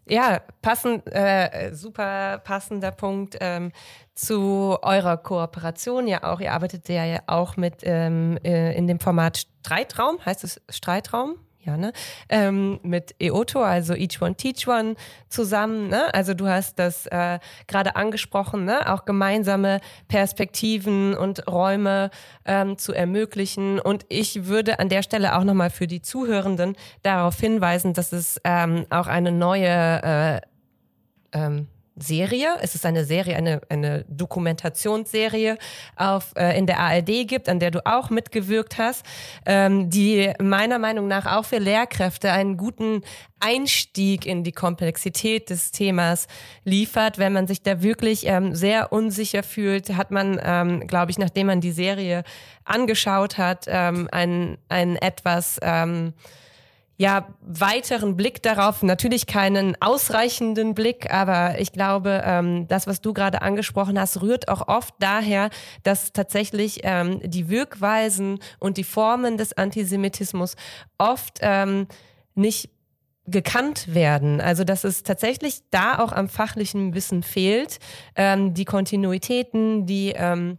Ja, passend, äh, super passender Punkt ähm, zu eurer Kooperation ja auch. Ihr arbeitet ja auch mit ähm, äh, in dem Format Streitraum, heißt es Streitraum? Ja, ne? Ähm, mit EOTO, also Each One Teach One zusammen. Ne? Also du hast das äh, gerade angesprochen, ne? auch gemeinsame Perspektiven und Räume ähm, zu ermöglichen. Und ich würde an der Stelle auch nochmal für die Zuhörenden darauf hinweisen, dass es ähm, auch eine neue äh, ähm, Serie. Es ist eine Serie, eine, eine Dokumentationsserie auf, äh, in der ARD gibt, an der du auch mitgewirkt hast, ähm, die meiner Meinung nach auch für Lehrkräfte einen guten Einstieg in die Komplexität des Themas liefert. Wenn man sich da wirklich ähm, sehr unsicher fühlt, hat man, ähm, glaube ich, nachdem man die Serie angeschaut hat, ähm, ein, ein etwas ähm, ja, weiteren Blick darauf, natürlich keinen ausreichenden Blick, aber ich glaube, ähm, das, was du gerade angesprochen hast, rührt auch oft daher, dass tatsächlich ähm, die Wirkweisen und die Formen des Antisemitismus oft ähm, nicht gekannt werden. Also dass es tatsächlich da auch am fachlichen Wissen fehlt, ähm, die Kontinuitäten, die ähm,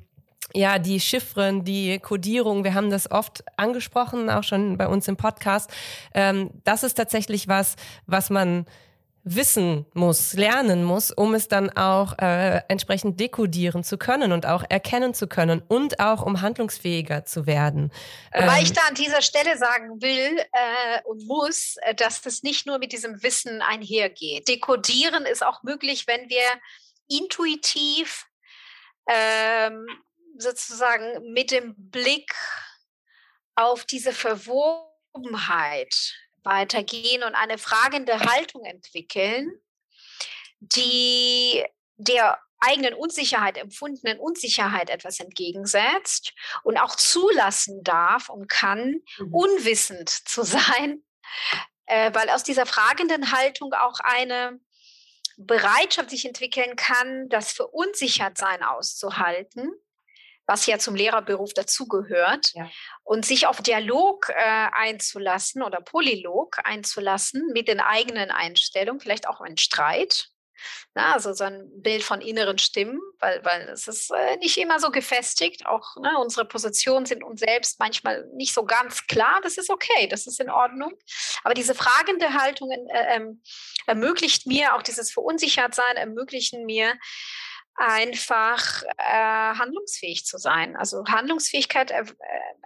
ja, die Chiffren, die Codierung, wir haben das oft angesprochen, auch schon bei uns im Podcast. Ähm, das ist tatsächlich was, was man wissen muss, lernen muss, um es dann auch äh, entsprechend dekodieren zu können und auch erkennen zu können und auch um handlungsfähiger zu werden. Wobei ähm, ich da an dieser Stelle sagen will äh, und muss, äh, dass das nicht nur mit diesem Wissen einhergeht. Dekodieren ist auch möglich, wenn wir intuitiv ähm, sozusagen mit dem Blick auf diese Verwobenheit weitergehen und eine fragende Haltung entwickeln, die der eigenen Unsicherheit, empfundenen Unsicherheit etwas entgegensetzt und auch zulassen darf und kann, mhm. unwissend zu sein, äh, weil aus dieser fragenden Haltung auch eine Bereitschaft sich entwickeln kann, das Verunsichertsein auszuhalten was ja zum Lehrerberuf dazugehört, ja. und sich auf Dialog äh, einzulassen oder Polylog einzulassen mit den eigenen Einstellungen, vielleicht auch einen Streit. Na, also so ein Bild von inneren Stimmen, weil, weil es ist äh, nicht immer so gefestigt. Auch ne, unsere Positionen sind uns selbst manchmal nicht so ganz klar. Das ist okay, das ist in Ordnung. Aber diese fragende Haltung äh, ähm, ermöglicht mir, auch dieses Verunsichertsein ermöglichen mir, einfach äh, handlungsfähig zu sein. Also Handlungsfähigkeit äh,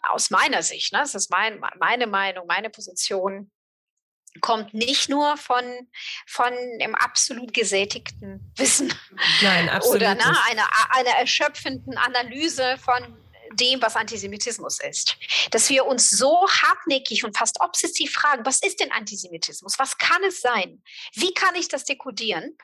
aus meiner Sicht, ne, das ist mein, meine Meinung, meine Position, kommt nicht nur von, von dem absolut gesättigten Wissen Nein, absolut oder na, einer eine erschöpfenden Analyse von dem, was Antisemitismus ist. Dass wir uns so hartnäckig und fast obsessiv fragen, was ist denn Antisemitismus? Was kann es sein? Wie kann ich das dekodieren?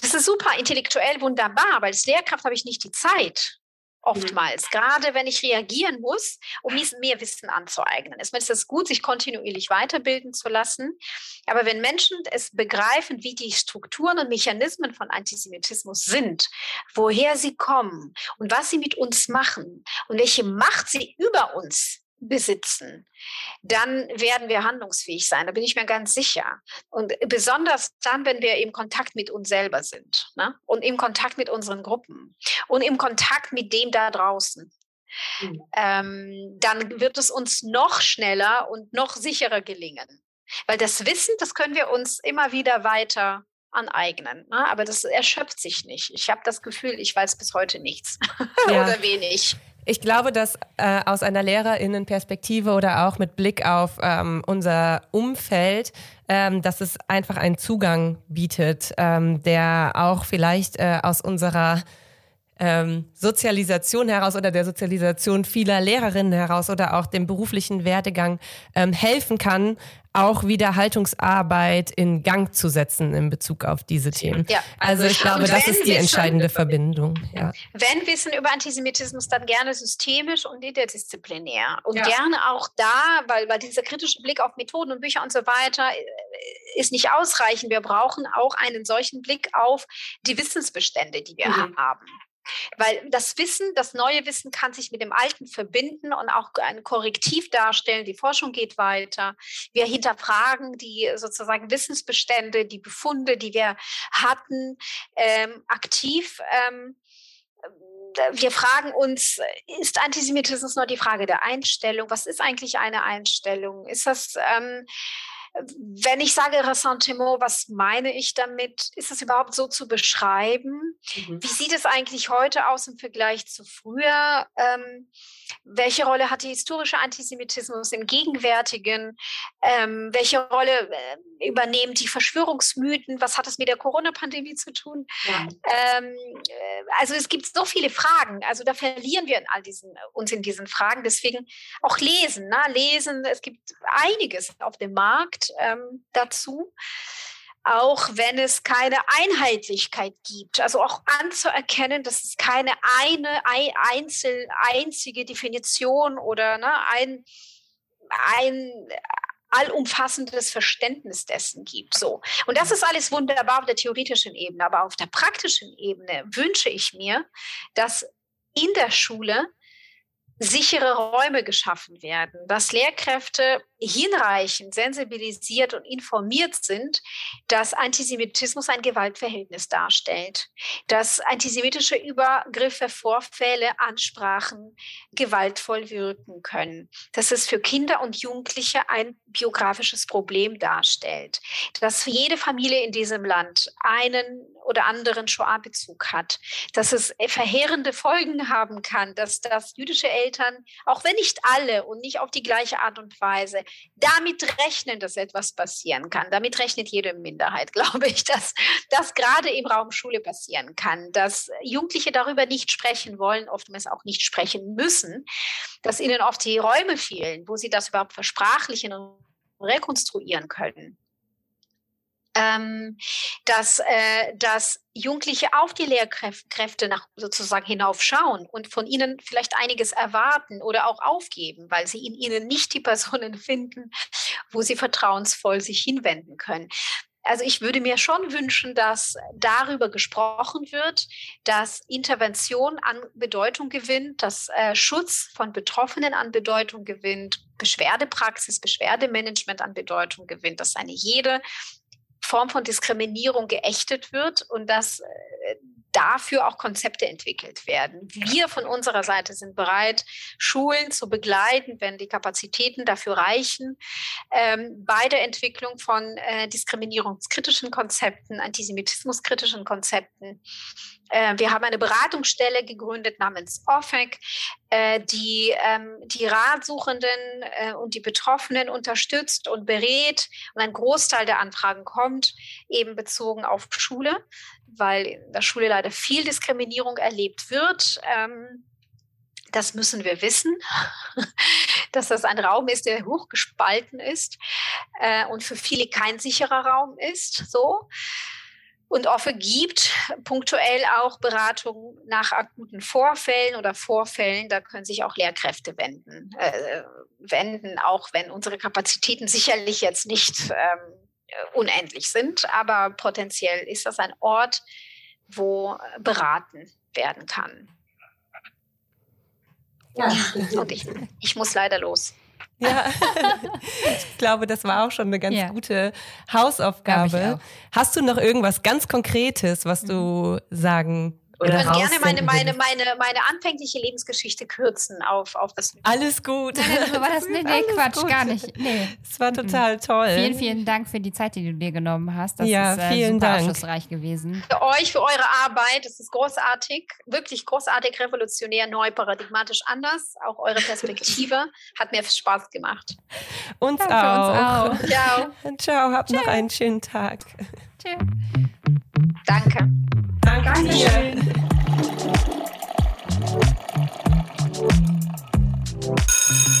Das ist super intellektuell wunderbar, aber als Lehrkraft habe ich nicht die Zeit, oftmals, mhm. gerade wenn ich reagieren muss, um mehr Wissen anzueignen. Es ist es gut, sich kontinuierlich weiterbilden zu lassen, aber wenn Menschen es begreifen, wie die Strukturen und Mechanismen von Antisemitismus sind, woher sie kommen und was sie mit uns machen und welche Macht sie über uns besitzen, dann werden wir handlungsfähig sein. Da bin ich mir ganz sicher. Und besonders dann, wenn wir im Kontakt mit uns selber sind ne? und im Kontakt mit unseren Gruppen und im Kontakt mit dem da draußen. Mhm. Ähm, dann wird es uns noch schneller und noch sicherer gelingen. Weil das Wissen, das können wir uns immer wieder weiter aneignen. Ne? Aber das erschöpft sich nicht. Ich habe das Gefühl, ich weiß bis heute nichts ja. oder wenig. Ich glaube, dass äh, aus einer Lehrerinnenperspektive oder auch mit Blick auf ähm, unser Umfeld, ähm, dass es einfach einen Zugang bietet, ähm, der auch vielleicht äh, aus unserer ähm, Sozialisation heraus oder der Sozialisation vieler Lehrerinnen heraus oder auch dem beruflichen Werdegang ähm, helfen kann, auch wieder Haltungsarbeit in Gang zu setzen in Bezug auf diese Themen. Ja. Also ich glaube, das ist die entscheidende Verbindung. Ja. Wenn Wissen über Antisemitismus, dann gerne systemisch und interdisziplinär. Und ja. gerne auch da, weil, weil dieser kritische Blick auf Methoden und Bücher und so weiter äh, ist nicht ausreichend. Wir brauchen auch einen solchen Blick auf die Wissensbestände, die wir mhm. haben. Weil das Wissen, das neue Wissen kann sich mit dem Alten verbinden und auch ein Korrektiv darstellen. Die Forschung geht weiter. Wir hinterfragen die sozusagen Wissensbestände, die Befunde, die wir hatten, ähm, aktiv. Ähm, wir fragen uns, ist Antisemitismus nur die Frage der Einstellung? Was ist eigentlich eine Einstellung? Ist das ähm, wenn ich sage Ressentiment, was meine ich damit? Ist es überhaupt so zu beschreiben? Mhm. Wie sieht es eigentlich heute aus im Vergleich zu früher? Ähm, welche Rolle hat der historische Antisemitismus im Gegenwärtigen? Ähm, welche Rolle äh, übernehmen die Verschwörungsmythen? Was hat es mit der Corona-Pandemie zu tun? Ja. Ähm, äh, also es gibt so viele Fragen. Also da verlieren wir in all diesen, uns in diesen Fragen. Deswegen auch lesen. Ne? Lesen. Es gibt einiges auf dem Markt ähm, dazu auch wenn es keine Einheitlichkeit gibt. Also auch anzuerkennen, dass es keine eine einzel, einzige Definition oder ne, ein, ein allumfassendes Verständnis dessen gibt. So. Und das ist alles wunderbar auf der theoretischen Ebene, aber auf der praktischen Ebene wünsche ich mir, dass in der Schule sichere Räume geschaffen werden, dass Lehrkräfte hinreichend sensibilisiert und informiert sind, dass Antisemitismus ein Gewaltverhältnis darstellt, dass antisemitische Übergriffe, Vorfälle, Ansprachen gewaltvoll wirken können, dass es für Kinder und Jugendliche ein biografisches Problem darstellt, dass jede Familie in diesem Land einen oder anderen Shoah-Bezug hat, dass es verheerende Folgen haben kann, dass das jüdische Eltern, auch wenn nicht alle und nicht auf die gleiche Art und Weise, damit rechnen, dass etwas passieren kann. Damit rechnet jede Minderheit, glaube ich, dass das gerade im Raum Schule passieren kann, dass Jugendliche darüber nicht sprechen wollen, oftmals auch nicht sprechen müssen, dass ihnen oft die Räume fehlen, wo sie das überhaupt versprachlichen und rekonstruieren können ähm, dass, äh, dass Jugendliche auf die Lehrkräfte nach sozusagen hinaufschauen und von ihnen vielleicht einiges erwarten oder auch aufgeben, weil sie in ihnen nicht die Personen finden, wo sie vertrauensvoll sich hinwenden können. also ich würde mir schon wünschen, dass darüber gesprochen wird, dass Intervention an Bedeutung gewinnt, dass äh, Schutz von Betroffenen an Bedeutung gewinnt, Beschwerdepraxis, Beschwerdemanagement an Bedeutung gewinnt, dass eine jede Form von Diskriminierung geächtet wird und dass äh, dafür auch Konzepte entwickelt werden. Wir von unserer Seite sind bereit, Schulen zu begleiten, wenn die Kapazitäten dafür reichen, ähm, bei der Entwicklung von äh, diskriminierungskritischen Konzepten, antisemitismuskritischen Konzepten. Äh, wir haben eine Beratungsstelle gegründet namens OFEC, äh, die ähm, die Ratsuchenden äh, und die Betroffenen unterstützt und berät. Und ein Großteil der Anfragen kommt eben bezogen auf Schule weil in der Schule leider viel Diskriminierung erlebt wird. Ähm, das müssen wir wissen, dass das ein Raum ist, der hochgespalten ist äh, und für viele kein sicherer Raum ist. So. Und OFFE gibt punktuell auch Beratungen nach akuten Vorfällen oder Vorfällen. Da können sich auch Lehrkräfte wenden, äh, wenden, auch wenn unsere Kapazitäten sicherlich jetzt nicht ähm, äh, unendlich sind, aber potenziell ist das ein Ort, wo beraten werden kann. Ja, und ich, ich muss leider los. Ja, ich glaube, das war auch schon eine ganz ja. gute Hausaufgabe. Hast du noch irgendwas ganz Konkretes, was du mhm. sagen oder ich würde gerne meine, meine, meine, meine anfängliche Lebensgeschichte kürzen auf, auf das. Alles gut. Nein, war das, nee, nee Quatsch, gut. gar nicht. Nee. Es war total toll. Vielen, vielen Dank für die Zeit, die du dir genommen hast. Das ja, ist äh, vielen super Dank. aufschlussreich gewesen. Für euch, für eure Arbeit. Das ist großartig, wirklich großartig, revolutionär, neu, paradigmatisch anders. Auch eure Perspektive hat mir Spaß gemacht. Uns Danke auch. Uns auch. Ciao. Ciao, habt Ciao. noch einen schönen Tag. Ciao. Danke. Danke. Danke.